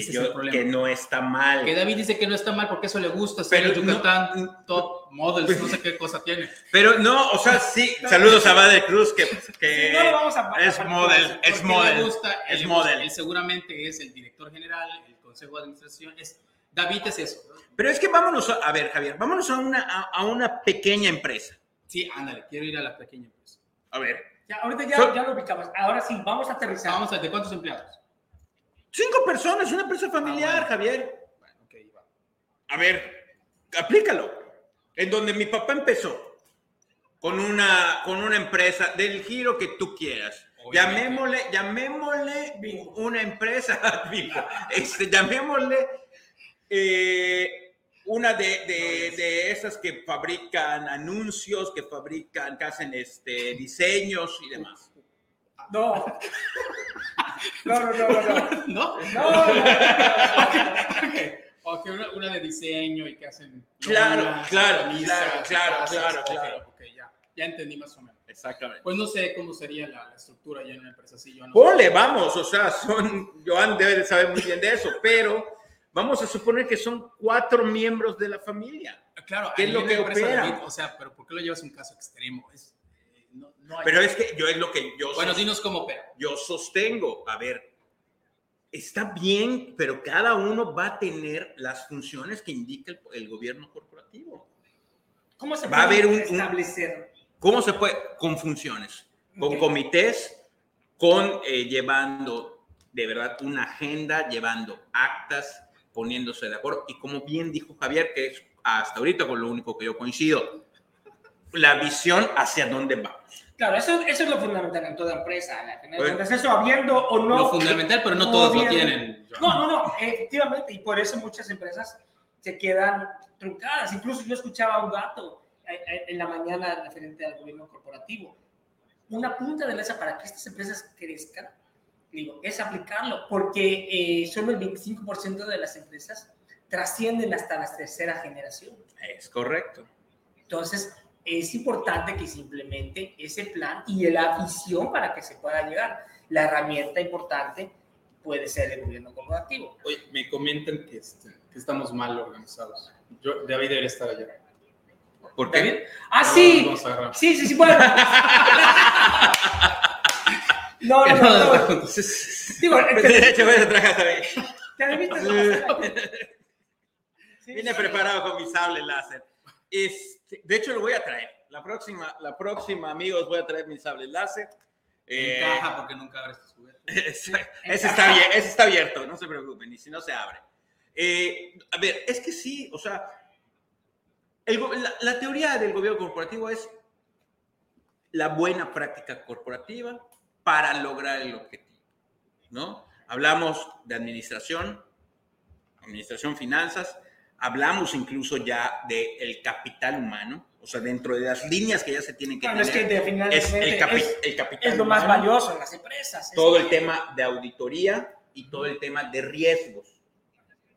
S3: Ese
S1: Yo-
S3: es el problema.
S1: que no está mal.
S3: Que David dice que no está mal porque eso le gusta ser
S1: Pero
S3: el
S1: no-
S3: Yucatán top models, no sé qué cosa tiene.
S1: Pero no, o sea, sí, saludos a Bade Cruz, que, que
S2: Sí, no lo vamos a-
S1: es
S2: a-
S1: model,
S3: Porque
S1: es
S3: le
S1: model.
S3: gusta,
S1: es
S3: él,
S1: model.
S3: él seguramente es el director general, el consejo de administración. Es, David es eso.
S1: Pero es que vámonos, a, a ver, Javier, vámonos a una, a, a una pequeña empresa.
S3: Sí, ándale, quiero ir a la pequeña empresa.
S1: A ver,
S2: Ya, ahorita ya, ya lo ubicamos. Ahora sí, vamos a aterrizar.
S3: Vamos a, ¿de cuántos empleados?
S1: Cinco personas, una empresa familiar,
S3: Ah, bueno.
S1: Javier.
S3: Bueno, ok, va.
S1: A ver, aplícalo. En donde mi papá empezó con una, con una empresa del giro que tú quieras.
S3: Obviamente.
S1: Llamémosle, llamémosle
S2: Bingo.
S1: una empresa, bingo. Este, llamémosle eh, una de, de, de esas que fabrican anuncios, que fabrican, que hacen este, diseños y demás.
S2: No. No, no, no, no. no.
S3: ¿No?
S2: No, no, no, no.
S3: Ok, ok, una, una de diseño y que hacen.
S1: Claro, claro,
S3: camisas,
S1: claro, claro, claro,
S3: ok,
S1: claro.
S3: Ok, ya, ya entendí más o menos.
S1: Exactamente.
S3: Pues no sé cómo sería la, la estructura ya en una empresa así. Yo no
S1: Ponle, vamos, o sea, son, Joan debe de saber muy bien de eso, pero vamos a suponer que son cuatro miembros de la familia.
S3: Claro,
S1: ¿Qué es lo que opera?
S3: David, o sea, pero ¿por qué lo llevas a un caso extremo? Es, no,
S1: Pero es que yo es lo que yo,
S3: bueno,
S1: sos-
S3: dinos cómo opera.
S1: yo sostengo. A ver, está bien, pero cada uno va a tener las funciones que indica el, el gobierno corporativo.
S2: ¿Cómo se
S1: Va a
S2: puede
S1: haber un- un-
S2: establecer?
S1: ¿Cómo se puede? Con funciones, con comités, con eh, llevando de verdad una agenda, llevando actas, poniéndose de acuerdo. Y como bien dijo Javier, que es hasta ahorita con lo único que yo coincido, la visión hacia dónde vamos.
S2: Claro, eso, eso es lo fundamental en toda empresa.
S1: Bueno.
S2: cuentas, eso habiendo o no.
S3: lo fundamental, pero no todos lo
S2: bien-
S3: tienen.
S2: No, no, no, efectivamente, y por eso muchas empresas se quedan truncadas. Incluso yo escuchaba un dato eh, eh, en la mañana referente al gobierno corporativo. Una punta de mesa para que estas empresas crezcan, digo, es aplicarlo, porque eh, solo el 25% de las empresas trascienden hasta la tercera generación.
S1: Es correcto.
S2: Entonces, es importante que se implemente ese plan y la visión para que se pueda llegar. La herramienta importante puede ser el gobierno corporativo.
S3: Oye, me comentan que, este, que estamos mal organizados. Yo, David debería estar allá.
S1: ¿Por
S2: ¿David?
S1: qué?
S2: Ah,
S3: No,
S2: sí. Sí, sí, sí, bueno. No, no, no. no.
S3: Entonces,
S2: Digo, te,
S1: de hecho, voy a trabajar.
S2: Sí,
S1: Vine preparado con mi sable láser. Este, de hecho, lo voy a traer. La próxima, la próxima, amigos, voy a traer mi sable láser. Eh,
S3: encaja porque nunca abres tus juguetes.
S1: ese, ese está ese está abierto, no se preocupen, y si no se abre. Eh, a ver, es que sí, o sea, el la, la teoría del gobierno corporativo es la buena práctica corporativa para lograr el objetivo, ¿no? Hablamos de administración, administración, finanzas, hablamos incluso ya del capital humano, o sea, dentro de las líneas que ya se tienen que
S2: Bueno, es que
S1: tener,
S2: de-
S1: es, el, capi-
S2: es-
S1: el capital
S2: es lo más
S1: humano,
S2: valioso en las empresas. es-
S1: todo el tema de auditoría y todo el tema de riesgos,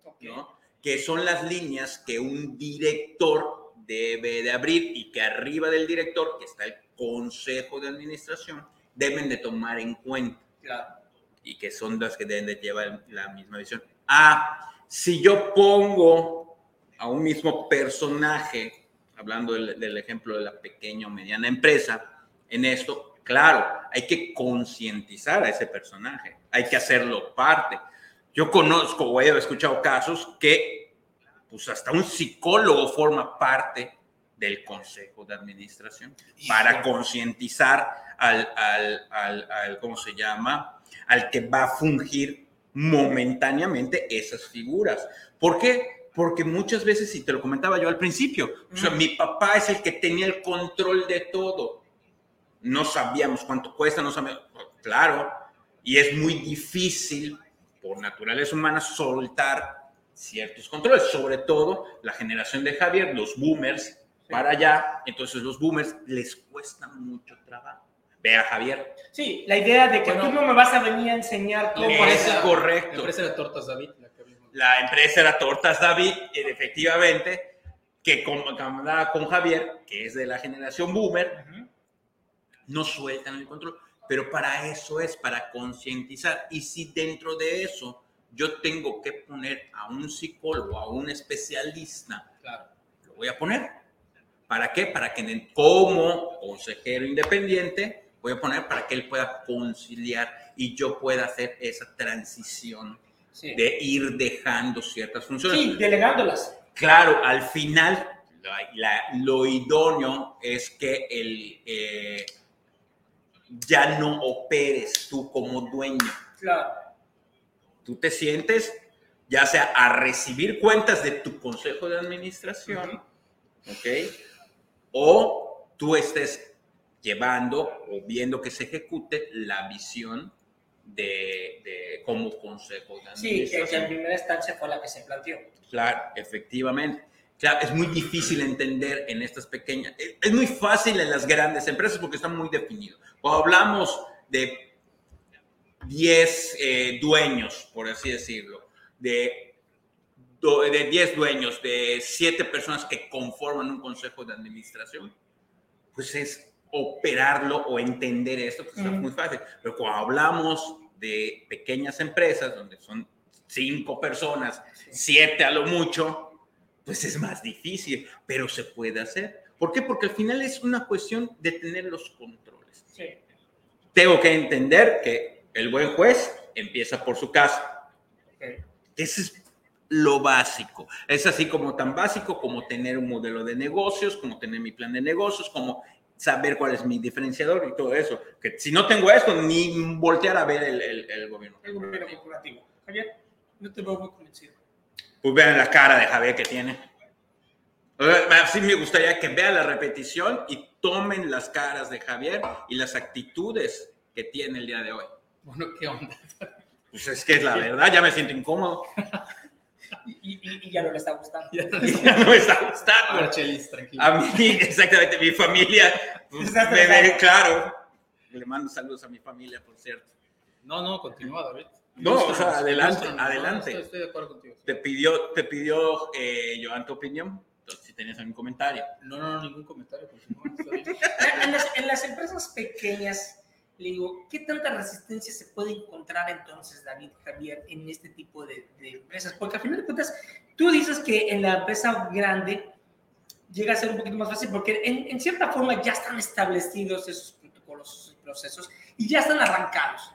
S2: Ok.
S1: ¿no? Que son las líneas que un director debe de abrir y que arriba del director, que está el consejo de administración, deben de tomar en cuenta
S2: Claro.
S1: y que son las que deben de llevar la misma visión. Ah, si yo pongo a un mismo personaje, hablando del, del ejemplo de la pequeña o mediana empresa, en esto, claro, hay que concientizar a ese personaje, hay que hacerlo parte. Yo conozco o he escuchado casos que, pues hasta un psicólogo forma parte del consejo de administración para concientizar al, al, al, al, ¿cómo se llama? Al que va a fungir momentáneamente esas figuras. ¿Por qué? Porque muchas veces, y te lo comentaba yo al principio, o sea,
S2: Mm.
S1: mi papá es el que tenía el control de todo. No sabíamos cuánto cuesta, no sabíamos, claro, y es muy difícil por naturaleza humana soltar ciertos controles, sobre todo la generación de Javier, los boomers, para allá, entonces los boomers les cuesta mucho trabajo. Ve a Javier.
S2: Sí, la idea de que
S3: Bueno.
S2: tú no me vas a venir a enseñar cómo
S1: Es
S2: hacer-
S3: La
S1: correcto.
S3: empresa de tortas David, la
S1: empresa era Tortas David, y efectivamente, que comandaba con Javier, que es de la generación boomer, no sueltan el control. Pero para eso es, para concientizar. Y si dentro de eso yo tengo que poner a un psicólogo, a un especialista,
S3: Claro.
S1: lo voy a poner. ¿Para qué? Para que como consejero independiente voy a poner para que él pueda conciliar y yo pueda hacer esa transición
S2: Sí.
S1: de ir dejando ciertas funciones.
S2: Sí, delegándolas.
S1: Claro, al final la- la- lo idóneo es que el, eh, ya no operes tú como dueño.
S2: Claro.
S1: Tú te sientes ya sea a recibir cuentas de tu consejo de administración, ¿ok? O tú estés llevando o viendo que se ejecute la visión de, de como consejo de
S2: Sí, que, en
S1: administración.
S2: primera instancia fue la que se planteó.
S1: Claro, efectivamente. Claro, es muy difícil entender en estas pequeñas. Es muy fácil en las grandes empresas porque está muy definido. Cuando hablamos de 10 eh, dueños, por así decirlo, de, de 10 dueños, de 7 personas que conforman un consejo de administración, pues es operarlo o entender esto, pues es muy fácil. Pero cuando hablamos de pequeñas empresas, donde son 5 personas, 7 a lo mucho, pues es más difícil, pero se puede hacer. ¿Por qué? Porque al final es una cuestión de tener los controles
S2: Sí.
S1: tengo que entender que el buen juez empieza por su casa.
S2: ok.
S1: Ese es lo básico. Es así como tan básico como tener un modelo de negocios, como tener mi plan de negocios, como saber cuál es mi diferenciador y todo eso. Que si no tengo esto, ni voltear a ver el, el- el gobierno.
S2: El gobierno corporativo. Javier, no te veo muy convencido.
S1: Pues vean la cara de Javier que tiene. Así me gustaría que vean la repetición y tomen las caras de Javier y las actitudes que tiene el día de hoy.
S3: Bueno, ¿qué onda?
S1: Pues es que es la verdad, ya me siento incómodo.
S2: Y, y- y ya no le está gustando.
S3: Ya
S1: Ya no me está gustando.
S3: Marchelis, tranquilo.
S1: A mí, exactamente, mi familia, pues, me ve claro. Le mando saludos a mi familia, por cierto.
S3: No, no, continúa, David.
S1: No, o sea, adelante, adelante.
S3: estoy, estoy de acuerdo contigo.
S1: Te pidió, te pidió eh, Joan tu opinión. Entonces, si tenías algún comentario.
S3: No, no, no, ningún comentario. continúa.
S2: En las, en las empresas pequeñas, le digo, ¿qué tanta resistencia se puede encontrar entonces, David Javier, en este tipo de, de empresas? Porque al final de cuentas, tú dices que en la empresa grande llega a ser un poquito más fácil porque en, en cierta forma ya están establecidos esos protocolos, esos procesos y ya están arrancados.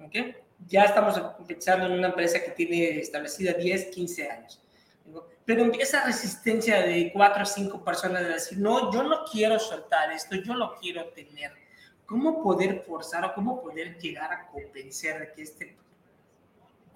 S2: ¿ok? Ya estamos pensando en una empresa que tiene establecida 10, 15 años. Pero esa resistencia de cuatro o cinco personas de decir, no, yo no quiero soltar esto, yo lo quiero tener. ¿Cómo poder forzar o cómo poder llegar a convencer de que este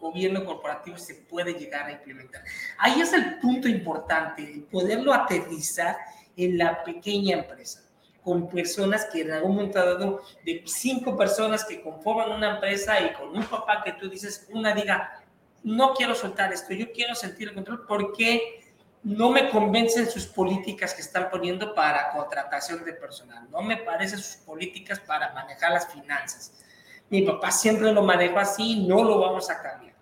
S2: gobierno corporativo se puede llegar a implementar? Ahí es el punto importante, poderlo aterrizar en la pequeña empresa, con personas que en algún momento dado, de cinco personas que conforman una empresa y con un papá que tú dices, una diga, no quiero soltar esto, yo quiero sentir el control porque no me convencen sus políticas que están poniendo para contratación de personal, no me parecen sus políticas para manejar las finanzas. Mi papá siempre lo manejó así, no lo vamos a cambiar.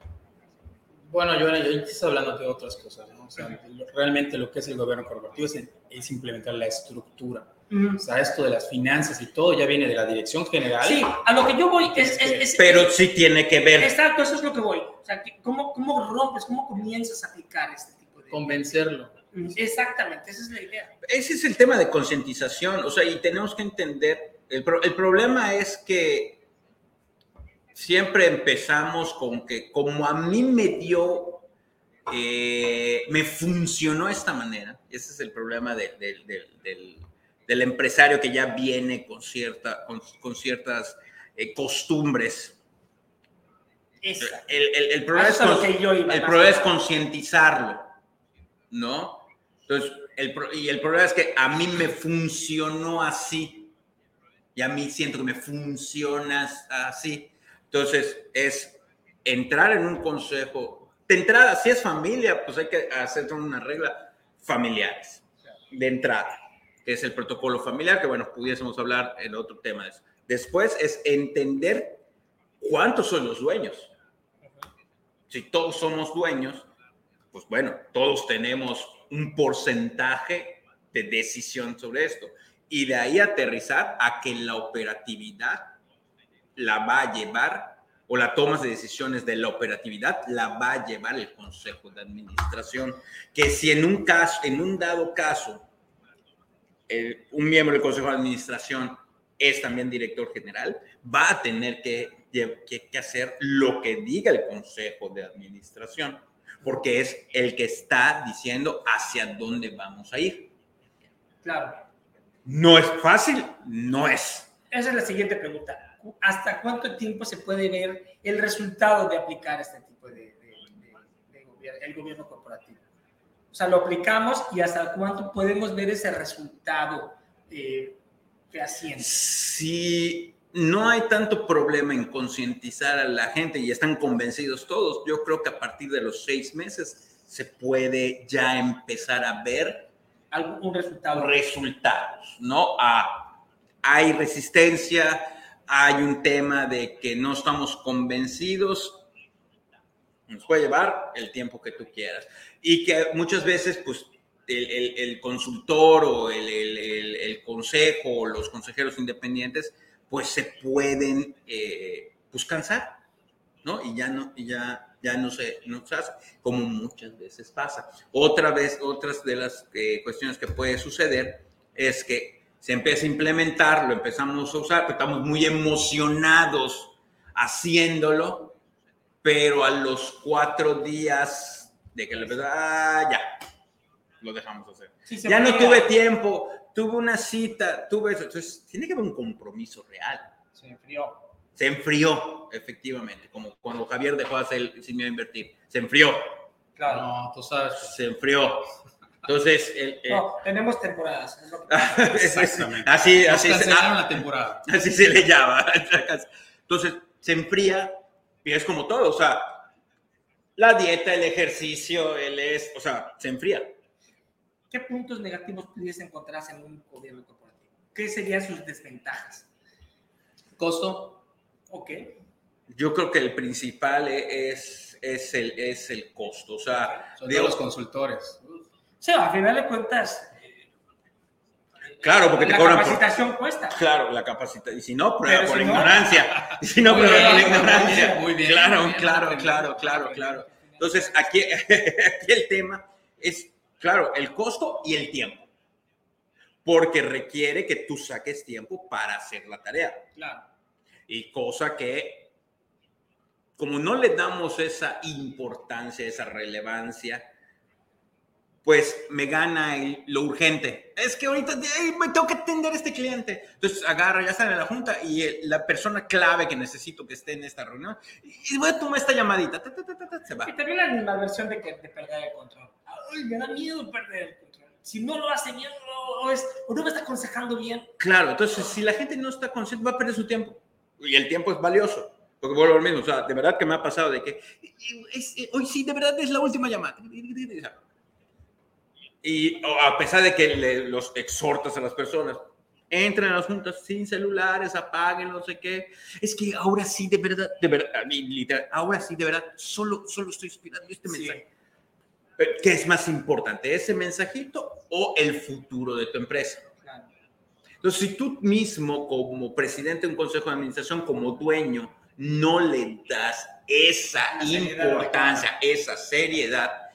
S3: Bueno, yo, yo estoy hablando de otras cosas, ¿no? O sea, lo- realmente lo que es el gobierno corporativo es, es implementar la estructura. O sea, esto de las finanzas y todo ya viene de la dirección general.
S2: Sí, a lo que yo voy es... es- es-
S1: Pero sí tiene que ver.
S2: Exacto, eso es lo que voy. O sea, ¿cómo, ¿cómo rompes, cómo comienzas a aplicar este.
S3: Convencerlo.
S2: Exactamente, esa es la idea.
S1: Ese es el tema de concientización. O sea, y tenemos que entender. El, pro- el problema es que siempre empezamos con que, como a mí me dio, eh, me funcionó de esta manera. Ese es el problema de- de- de- del, del empresario que ya viene con, cierta, con, con ciertas eh, costumbres. El, el- el problema, es,
S2: Eso es lo
S1: con-
S2: que yo iba
S1: el problema es concientizarlo, ¿no? Entonces, el, y el problema es que a mí me funcionó así. Y a mí siento que me funciona así. Entonces, es entrar en un consejo. De entrada, si es familia, pues hay que hacer una regla familiares. De entrada, que es el protocolo familiar, que bueno, pudiésemos hablar en otro tema. Después es entender cuántos son los dueños. Si todos somos dueños, pues bueno, todos tenemos un porcentaje de decisión sobre esto. Y de ahí aterrizar a que la operatividad la va a llevar, o la toma de decisiones de la operatividad la va a llevar el Consejo de Administración. Que si en un caso, en un dado caso, el- un miembro del Consejo de Administración es también director general, va a tener que hacer lo que diga el Consejo de Administración, porque es el que está diciendo hacia dónde vamos a ir.
S2: Claro.
S1: No es fácil, no es.
S2: Esa es la siguiente pregunta. ¿Hasta cuánto tiempo se puede ver el resultado de aplicar este tipo de, de, de, de gobierno, el gobierno corporativo? O sea, lo aplicamos y hasta cuánto podemos ver ese resultado eh, fehaciente.
S1: Si no hay tanto problema en concientizar a la gente y están convencidos todos, yo creo que a partir de los seis meses se puede ya empezar a ver
S2: algún resultado.
S1: Resultados, ¿no? Ah, hay resistencia, hay un tema de que no estamos convencidos, nos puede llevar el tiempo que tú quieras. Y que muchas veces, pues, el, el, el consultor o el, el, consejo o los consejeros independientes, pues se pueden, eh, pues, cansar, ¿no? Y ya no, y ya, ya no se, no se hace, como muchas veces pasa. Otra vez, otras de las eh, cuestiones que puede suceder es que se empieza a implementar, lo empezamos a usar, pero estamos muy emocionados haciéndolo, pero a los cuatro días de que le empezó, ah, ya, lo dejamos hacer.
S2: Sí,
S1: ya no tuve tiempo, tuve una cita, tuve eso. Entonces, tiene que haber un compromiso real.
S2: Se enfrió.
S1: Se enfrió, efectivamente, como cuando Javier dejó de hacer sin miedo a invertir. Se enfrió,
S2: Claro.
S3: No, tú sabes.
S1: se enfrió. Entonces, el- el-
S2: No, tenemos temporadas. es lo que-
S3: Exactamente.
S1: así,
S3: Nos
S1: así, se-
S3: cancelaron la temporada.
S1: así se le llama. Entonces, se enfría y es como todo, o sea, la dieta, el ejercicio, el es, o sea, se enfría.
S2: ¿Qué puntos negativos pudiese encontrarse en un gobierno corporativo? ¿Qué serían sus desventajas?
S3: Costo,
S2: Ok.
S1: Yo creo que el principal es, es, el, es el costo, o sea, digo,
S3: los consultores.
S2: Sea, a final de cuentas,
S1: claro, porque te
S2: la
S1: cobran por,
S2: capacitación cuesta.
S1: Claro, la capacitación. Y si no, prueba por
S2: si no-
S1: ignorancia. Y si no, prueba por
S3: muy bien,
S1: ignorancia.
S3: muy bien,
S1: claro,
S3: bien.
S1: claro, claro, claro, claro. Entonces, aquí, aquí el tema es, claro, el costo y el tiempo. Porque requiere que tú saques tiempo para hacer la tarea.
S2: Claro.
S1: Y cosa que, como no le damos esa importancia, esa relevancia, pues me gana el- lo urgente. Es que ahorita me tengo que atender a este cliente. Entonces agarra, ya están en la junta y el- la persona clave que necesito que esté en esta reunión, y voy a tomar esta llamadita, ta, ta, ta, se va.
S2: Y también la animadversión de, que, de perder el control. Ay, me da miedo perder el control. Si no lo hace bien o, o es, o no me está aconsejando bien,
S1: Claro, entonces si la gente no está consciente, va a perder su tiempo. Y el tiempo es valioso. Porque vuelvo al mismo, o sea, de verdad que me ha pasado de que es- es- hoy sí, de verdad es la última llamada. Y a pesar de que le- los exhortas a las personas, entren a las juntas sin celulares, apaguen, no sé qué. Es que ahora sí, de verdad, de verdad, literal, ahora sí, de verdad, solo, solo estoy esperando este
S2: Sí.
S1: mensaje. ¿Qué es más importante, ese mensajito o el futuro de tu empresa? Entonces, si tú mismo, como presidente de un consejo de administración, como dueño, no le das esa importancia, esa seriedad,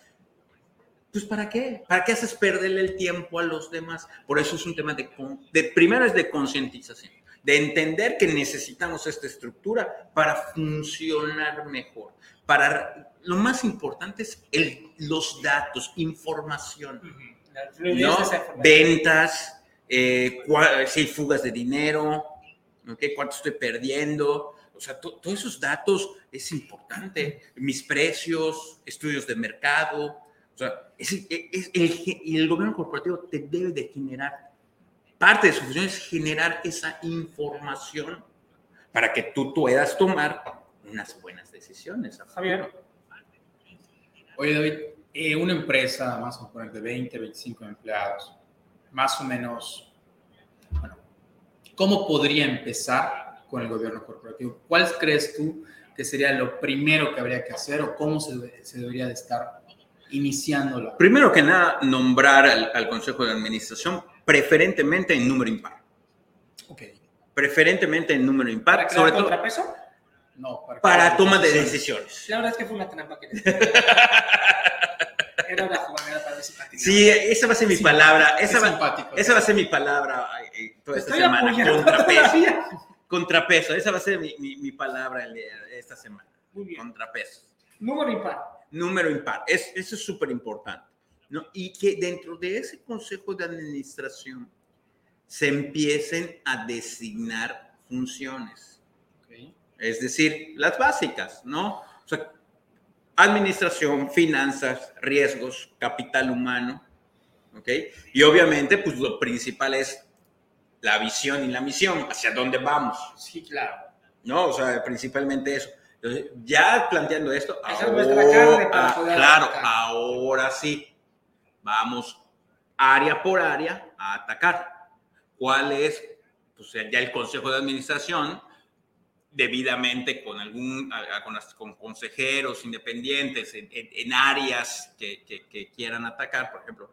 S1: pues ¿para qué? ¿Para qué haces perderle el tiempo a los demás? Por eso es un tema de, de primero es de concientización, de entender que necesitamos esta estructura para funcionar mejor. Para lo más importante es el, los datos, información.
S2: La fluidez
S1: ¿no? Ventas, eh, si hay fugas de dinero, ¿ok? cuánto estoy perdiendo. O sea, to- todos esos datos es importante. Mis precios, estudios de mercado. O sea, es, es- el, el gobierno corporativo te debe de generar, parte de su función es generar esa información para que tú puedas tomar unas buenas decisiones.
S2: Javier.
S3: Oye, David, eh, una empresa, más o menos de 20, 25 empleados, más o menos, bueno, ¿cómo podría empezar con el gobierno corporativo? ¿Cuál crees tú que sería lo primero que habría que hacer o cómo se, se debería de estar iniciándola?
S1: Primero que nada, nombrar al, al Consejo de Administración preferentemente en número impar.
S3: Ok.
S1: Preferentemente en número
S2: ¿Para
S1: impar,
S2: crear
S1: sobre todo
S2: contrapeso?
S3: No,
S1: para toma de decisiones.
S2: La verdad es que fue una trampa que Era una jugadera para ver.
S1: Sí, esa va a ser mi palabra.
S3: es
S1: Esa va, esa va a ser mi palabra eh, toda esta
S2: Estoy
S1: semana. Contrapeso. Contrapeso, esa va a ser mi, mi- mi palabra esta semana.
S2: Muy bien.
S1: Contrapeso.
S2: Número impar.
S1: Número impar. Es, eso es súper importante. ¿no? Y que dentro de ese consejo de administración se empiecen a designar funciones.
S3: Ok.
S1: Es decir, las básicas, ¿no? O sea, administración, finanzas, riesgos, capital humano, ¿ok? Y obviamente, pues lo principal es la visión y la misión, hacia dónde vamos,
S2: Sí, claro.
S1: ¿no? O sea, principalmente eso. Entonces, ya planteando esto,
S2: Esa es nuestra carne para
S1: ah,
S2: poder
S1: claro,
S2: atacar.
S1: ahora sí, vamos área por área a atacar. ¿Cuál es? Pues ya el consejo de administración, debidamente con algún, con, consejeros independientes en, en- en áreas que, que- que quieran atacar, por ejemplo,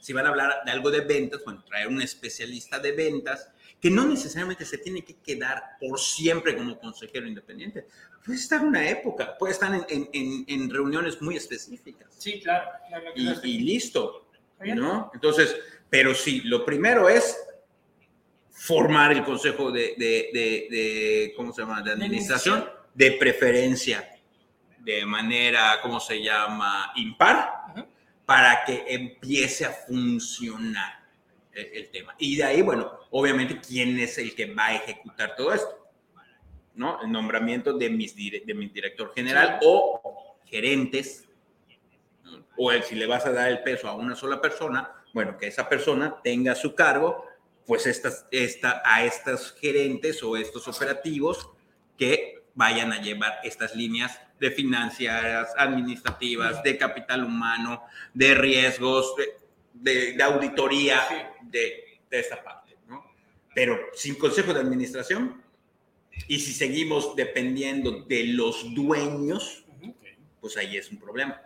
S1: si van a hablar de algo de ventas, bueno, traer un especialista de ventas que no necesariamente se tiene que quedar por siempre como consejero independiente. Puede estar una época, puede estar en, en- en- en reuniones muy específicas
S2: Sí, claro. No,
S1: y, y listo. ¿no? Entonces, pero sí, lo primero es formar el consejo de, de, de- de- ¿cómo se llama?, de administración, de preferencia, de manera, ¿cómo se llama?, impar, para que empiece a funcionar el, el tema. Y de ahí, bueno, obviamente, ¿quién es el que va a ejecutar todo esto? ¿No? El nombramiento de, mis dire- de mi director general o gerentes, o el, si le vas a dar el peso a una sola persona, bueno, que esa persona tenga a su cargo, pues estas, esta, a estos gerentes o estos operativos que vayan a llevar estas líneas de financieras, administrativas, de capital humano, de riesgos, de, de- de auditoría,
S2: Sí.
S1: de, de esta parte, ¿no? Pero sin consejo de administración, y si seguimos dependiendo de los dueños, pues ahí es un problema.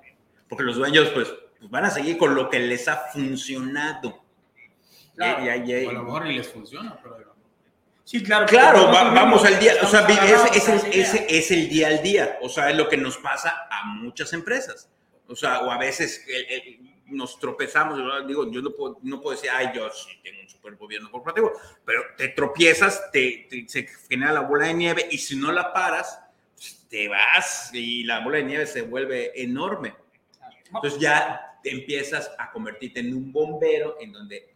S1: Porque los dueños, pues, pues van a seguir con lo que les ha funcionado.
S2: Claro.
S3: O a lo mejor ni les funciona, pero
S2: Sí, claro.
S1: Claro, va- vamos al día, o sea,
S2: idea.
S1: ese es el día al día, o sea, es lo que nos pasa a muchas empresas. O sea, o a veces nos tropezamos, yo digo, yo no puedo, no puedo decir, ay, yo sí tengo un super gobierno corporativo, pero te tropiezas, te, te- se genera la bola de nieve y si no la paras, pues, te vas y la bola de nieve se vuelve enorme. Entonces ya te empiezas a convertirte en un bombero en donde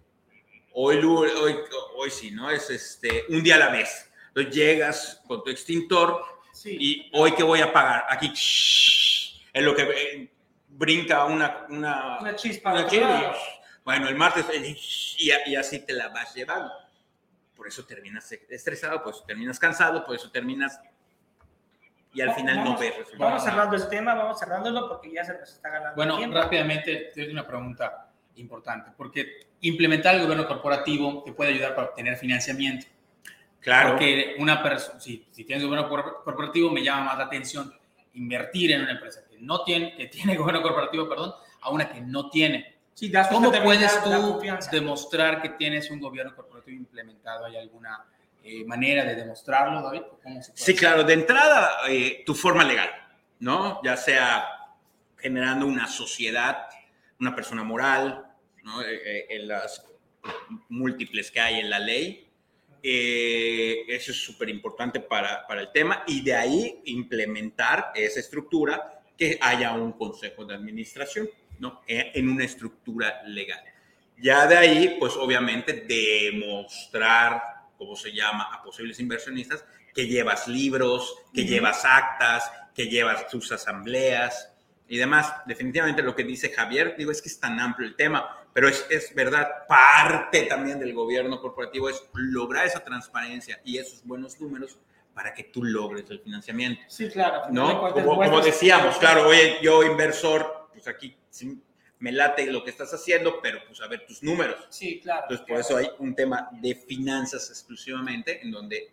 S1: hoy, hoy, hoy sí, ¿no? Es este, un día a la vez. Entonces llegas con tu extintor
S2: Sí.
S1: y hoy que voy a pagar, aquí shh, es lo que brinca una, una,
S2: Una chispa.
S1: una
S2: de
S1: bueno, el martes eh, y, y así te la vas llevando. Por eso terminas estresado, por eso terminas cansado, por eso terminas y al final no
S2: Vamos-
S1: ves resultados.
S2: Vamos cerrando el tema, vamos cerrándolo porque ya se nos está ganando
S3: Bueno,
S2: tiempo.
S3: rápidamente, te doy una pregunta importante, porque implementar el gobierno corporativo te puede ayudar para obtener financiamiento.
S1: Claro.
S3: Porque una persona, si, si tienes gobierno cor- corporativo, me llama más la atención invertir en una empresa no tiene, que tiene gobierno corporativo, perdón, a una que no tiene.
S2: Sí, das
S3: ¿Cómo puedes tú demostrar que tienes un gobierno corporativo implementado? ¿Hay alguna eh, manera de demostrarlo, David? ¿Cómo se puede
S1: Sí,
S3: hacer?
S1: claro, de entrada, eh, tu forma legal, ¿no? Ya sea generando una sociedad, una persona moral, ¿no? Eh, eh, en las múltiples que hay en la ley. Eh, eso es súper importante para, para el tema y de ahí implementar esa estructura que haya un consejo de administración, ¿no? Eh, En una estructura legal. Ya de ahí, pues obviamente demostrar, ¿cómo se llama?, a posibles inversionistas que llevas libros, que
S2: Ujú.
S1: llevas actas, que llevas tus asambleas y demás. Definitivamente lo que dice Javier, digo, es que es tan amplio el tema, pero es, es verdad, parte también del gobierno corporativo es lograr esa transparencia y esos buenos números para que tú logres el financiamiento.
S2: Sí, claro.
S1: ¿no? Como, como decíamos, claro, oye, yo inversor, pues aquí sí me late lo que estás haciendo, pero pues a ver tus números.
S2: Sí, claro.
S1: Entonces, por eso hay un tema de finanzas exclusivamente, en donde,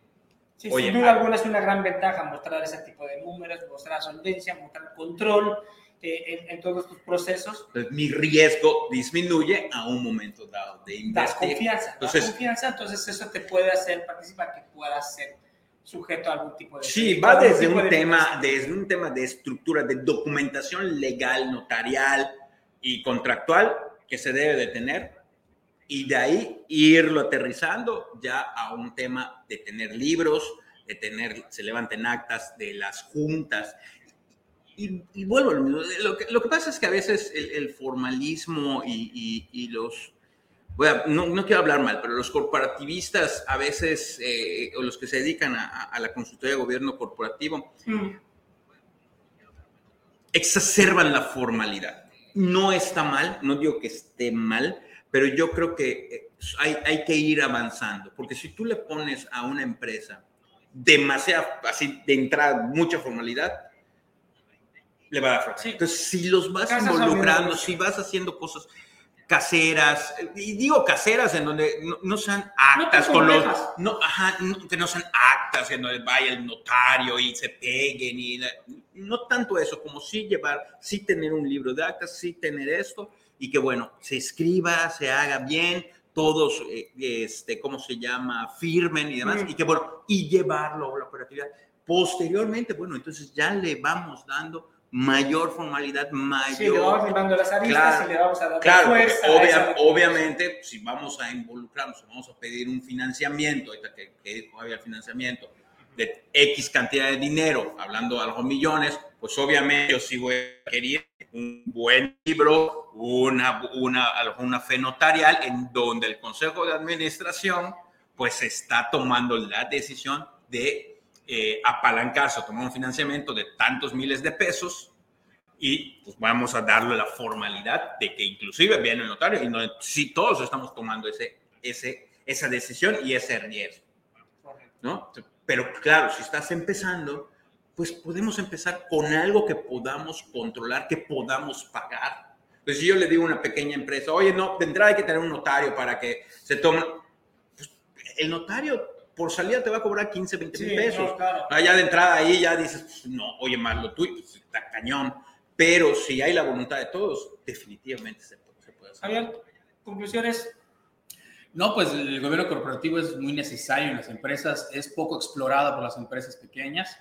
S2: Sí,
S1: Oye,
S2: sin duda alguna es una gran ventaja mostrar ese tipo de números, mostrar solvencia, mostrar control eh, en, en todos tus procesos.
S1: pues, mi riesgo disminuye a un momento dado de
S2: Das
S1: invertir.
S2: confianza,
S1: Entonces-
S2: das confianza, entonces eso te puede hacer participar, que puedas ser sujeto a algún tipo de...
S1: Sí, va desde un
S2: de
S1: tema, desde un tema de estructura, de documentación legal, notarial y contractual que se debe de tener y de ahí irlo aterrizando ya a un tema de tener libros, de tener, se levanten actas de las juntas. Y, y vuelvo, lo que, lo que pasa es que a veces el, el formalismo y, y, y los, no, no, quiero hablar mal, pero los corporativistas a veces, eh, o los que se dedican a, a, la consultoría de gobierno corporativo, mm. exacerban la formalidad. No está mal, no digo que esté mal, pero yo creo que eh, hay, hay que ir avanzando, porque si tú le pones a una empresa demasiada, así de entrada, mucha formalidad, le va a dar fracaso. Entonces, si los vas involucrando, si vas haciendo cosas caseras, y digo caseras en donde no, sean actas con los, no, ajá, que no sean actas en donde vaya el notario y se peguen y no tanto eso, como sí llevar, sí tener un libro de actas, sí tener esto y que bueno, se escriba, se haga bien, todos, eh, este, ¿cómo se llama? Firmen y demás, y que bueno, y llevarlo a la operatividad. Posteriormente, bueno, entonces ya le vamos dando mayor formalidad, mayor... Sí, le
S2: vamos llevando las aristas claro, y le vamos a dar
S1: claro, fuerza. obviamente, si vamos a involucrarnos, vamos a pedir un financiamiento, ahorita que, que había financiamiento, de X cantidad de dinero, hablando de algo millones, pues obviamente yo sí voy a querer un buen libro, una, una, una fe notarial en donde el Consejo de Administración pues está tomando la decisión de eh, apalancarse o tomar un financiamiento de tantos miles de pesos y pues vamos a darle la formalidad de que inclusive viene el notario y no, si todos estamos tomando ese, ese, esa decisión y ese riesgo. ¿no? Pero claro, si estás empezando, pues podemos empezar con algo que podamos controlar, que podamos pagar. Pues si yo le digo a una pequeña empresa, oye, no, hay que tener un notario para que se tome, pues el notario por salida te va a cobrar 15, 20 mil pesos. Allá de entrada ahí ya dices, pues, no, oye, más lo tuyo, pues, está cañón. Pero si hay la voluntad de todos, definitivamente se, se puede hacer.
S2: Javier, conclusiones.
S3: No, pues el gobierno corporativo es muy necesario en las empresas, es poco explorado por las empresas pequeñas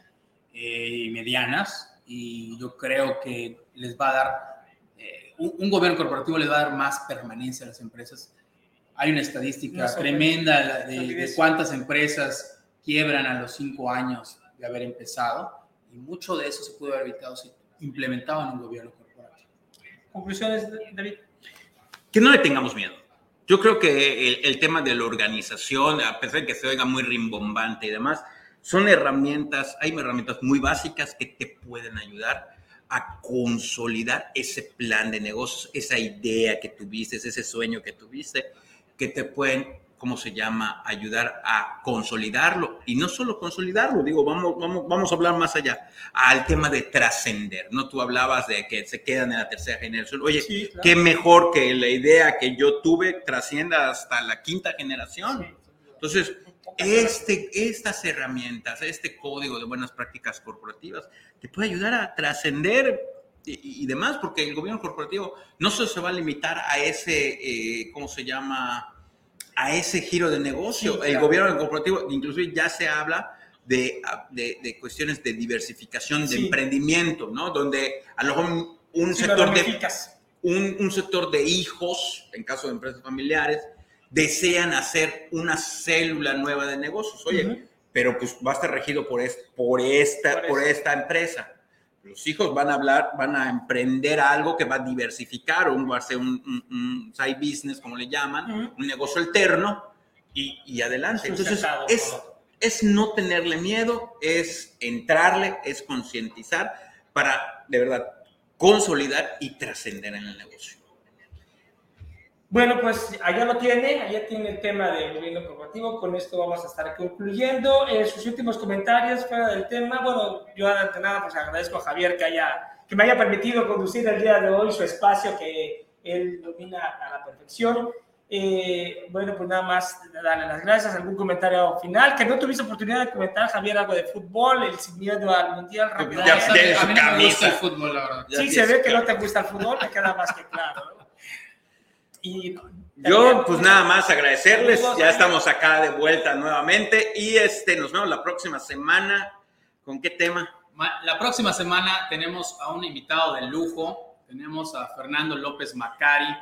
S3: eh, y medianas y yo creo que les va a dar, eh, un, un, gobierno corporativo les va a dar más permanencia a las empresas hay una estadística tremenda de, cuántas empresas quiebran a los cinco años de haber empezado y mucho de eso se pudo haber evitado si implementado en un gobierno corporativo.
S2: Conclusiones, David.
S1: Que no le tengamos miedo. Yo creo que el, el, tema de la organización, a pesar de que se oiga muy rimbombante y demás, son herramientas, hay herramientas muy básicas que te pueden ayudar a consolidar ese plan de negocios, esa idea que tuviste, ese sueño que tuviste que te pueden, ¿cómo se llama?, ayudar a consolidarlo. Y no solo consolidarlo, digo, vamos, vamos, vamos a hablar más allá, al tema de trascender, ¿no? Tú hablabas de que se quedan en la tercera generación. Oye, qué mejor que la idea que yo tuve trascienda hasta la quinta generación. Entonces, este, estas herramientas, este código de buenas prácticas corporativas, te puede ayudar a trascender y, demás, porque el gobierno corporativo no solo se va a limitar a ese, eh, ¿cómo se llama? A ese giro de negocio. El gobierno corporativo, inclusive ya se habla de, de, cuestiones de diversificación, de emprendimiento, ¿no? Donde a lo mejor un sector de... Un, un, sector de hijos, en caso de empresas familiares, desean hacer una célula nueva de negocios. Oye, pero pues va a estar regido por, por, esta, por esta empresa los hijos van a hablar, van a emprender algo que va a diversificar, o va a ser un, side business, como le llaman, un negocio alterno, y, y adelante. Entonces, es, es no tenerle miedo, es entrarle, es concientizar para, de verdad, consolidar y trascender en el negocio.
S2: Bueno, pues allá lo tiene, allá tiene el tema del gobierno corporativo. Con esto vamos a estar concluyendo. En sus últimos comentarios fuera del tema, bueno, yo de nada pues agradezco a Javier que, haya, que me haya permitido conducir el día de hoy su espacio que él domina a la perfección. Eh, bueno, pues nada más darle las gracias. ¿Algún comentario final? Que no tuviste oportunidad de comentar, Javier, algo de fútbol, el sin miedo al mundial.
S3: Ya, ya, a mí no me gusta el fútbol, la verdad.
S2: Sí, se ve que no te gusta el fútbol, me queda más que claro.
S1: Y yo, pues nada más agradecerles. Ya estamos acá de vuelta nuevamente y este, nos vemos la próxima semana. ¿Con qué tema?
S3: La próxima semana tenemos a un invitado de lujo. Tenemos a Fernando López Macari,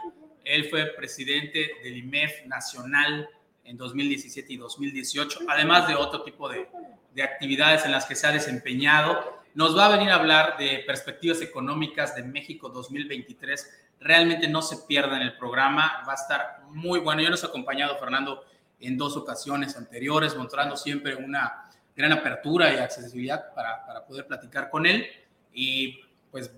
S3: Él fue presidente del IMEF Nacional en 2017 y 2018, además de otro tipo de, de actividades en las que se ha desempeñado. Nos va a venir a hablar de perspectivas económicas de México 2023. Realmente no se pierdan el programa, va a estar muy bueno. Yo nos he acompañado, Fernando, en dos ocasiones anteriores, mostrando siempre una gran apertura y accesibilidad para, para poder platicar con él. Y pues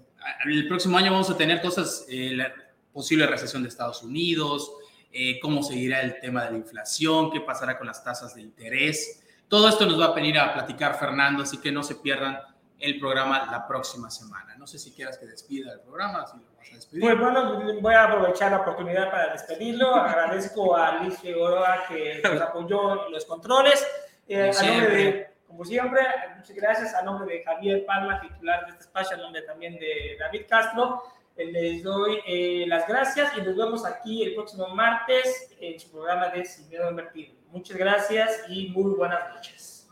S3: el próximo año vamos a tener cosas, eh, la posible recesión de Estados Unidos, eh, cómo seguirá el tema de la inflación, qué pasará con las tasas de interés. Todo esto nos va a venir a platicar Fernando, así que no se pierdan el programa la próxima semana. No sé si quieras que despida el programa, si lo vas a despedir.
S2: Pues bueno, voy a aprovechar la oportunidad para despedirlo. Agradezco a Luis Figueroa que nos apoyó en los controles. Eh, a nombre de, como siempre, muchas gracias a nombre de Javier Palma, titular de este espacio, a nombre también de David Castro. Eh, les doy eh, las gracias y nos vemos aquí el próximo martes en su programa de Sin Miedo a Invertir. Muchas gracias y muy buenas noches.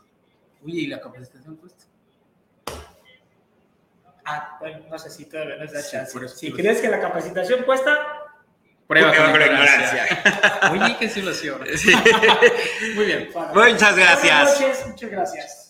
S3: Oye, ¿y la capacitación cuesta?
S2: Ah, bueno, no sé si todavía no es la
S3: Sí,
S2: chance.
S3: por eso-
S2: si
S3: por
S2: crees que la capacitación cuesta,
S3: Prueba
S1: Prueba
S3: con
S1: con
S3: ignorancia. Oye, qué situación.
S1: Sí.
S3: Muy bien.
S2: para-
S1: Muchas gracias.
S2: Buenas noches, muchas gracias.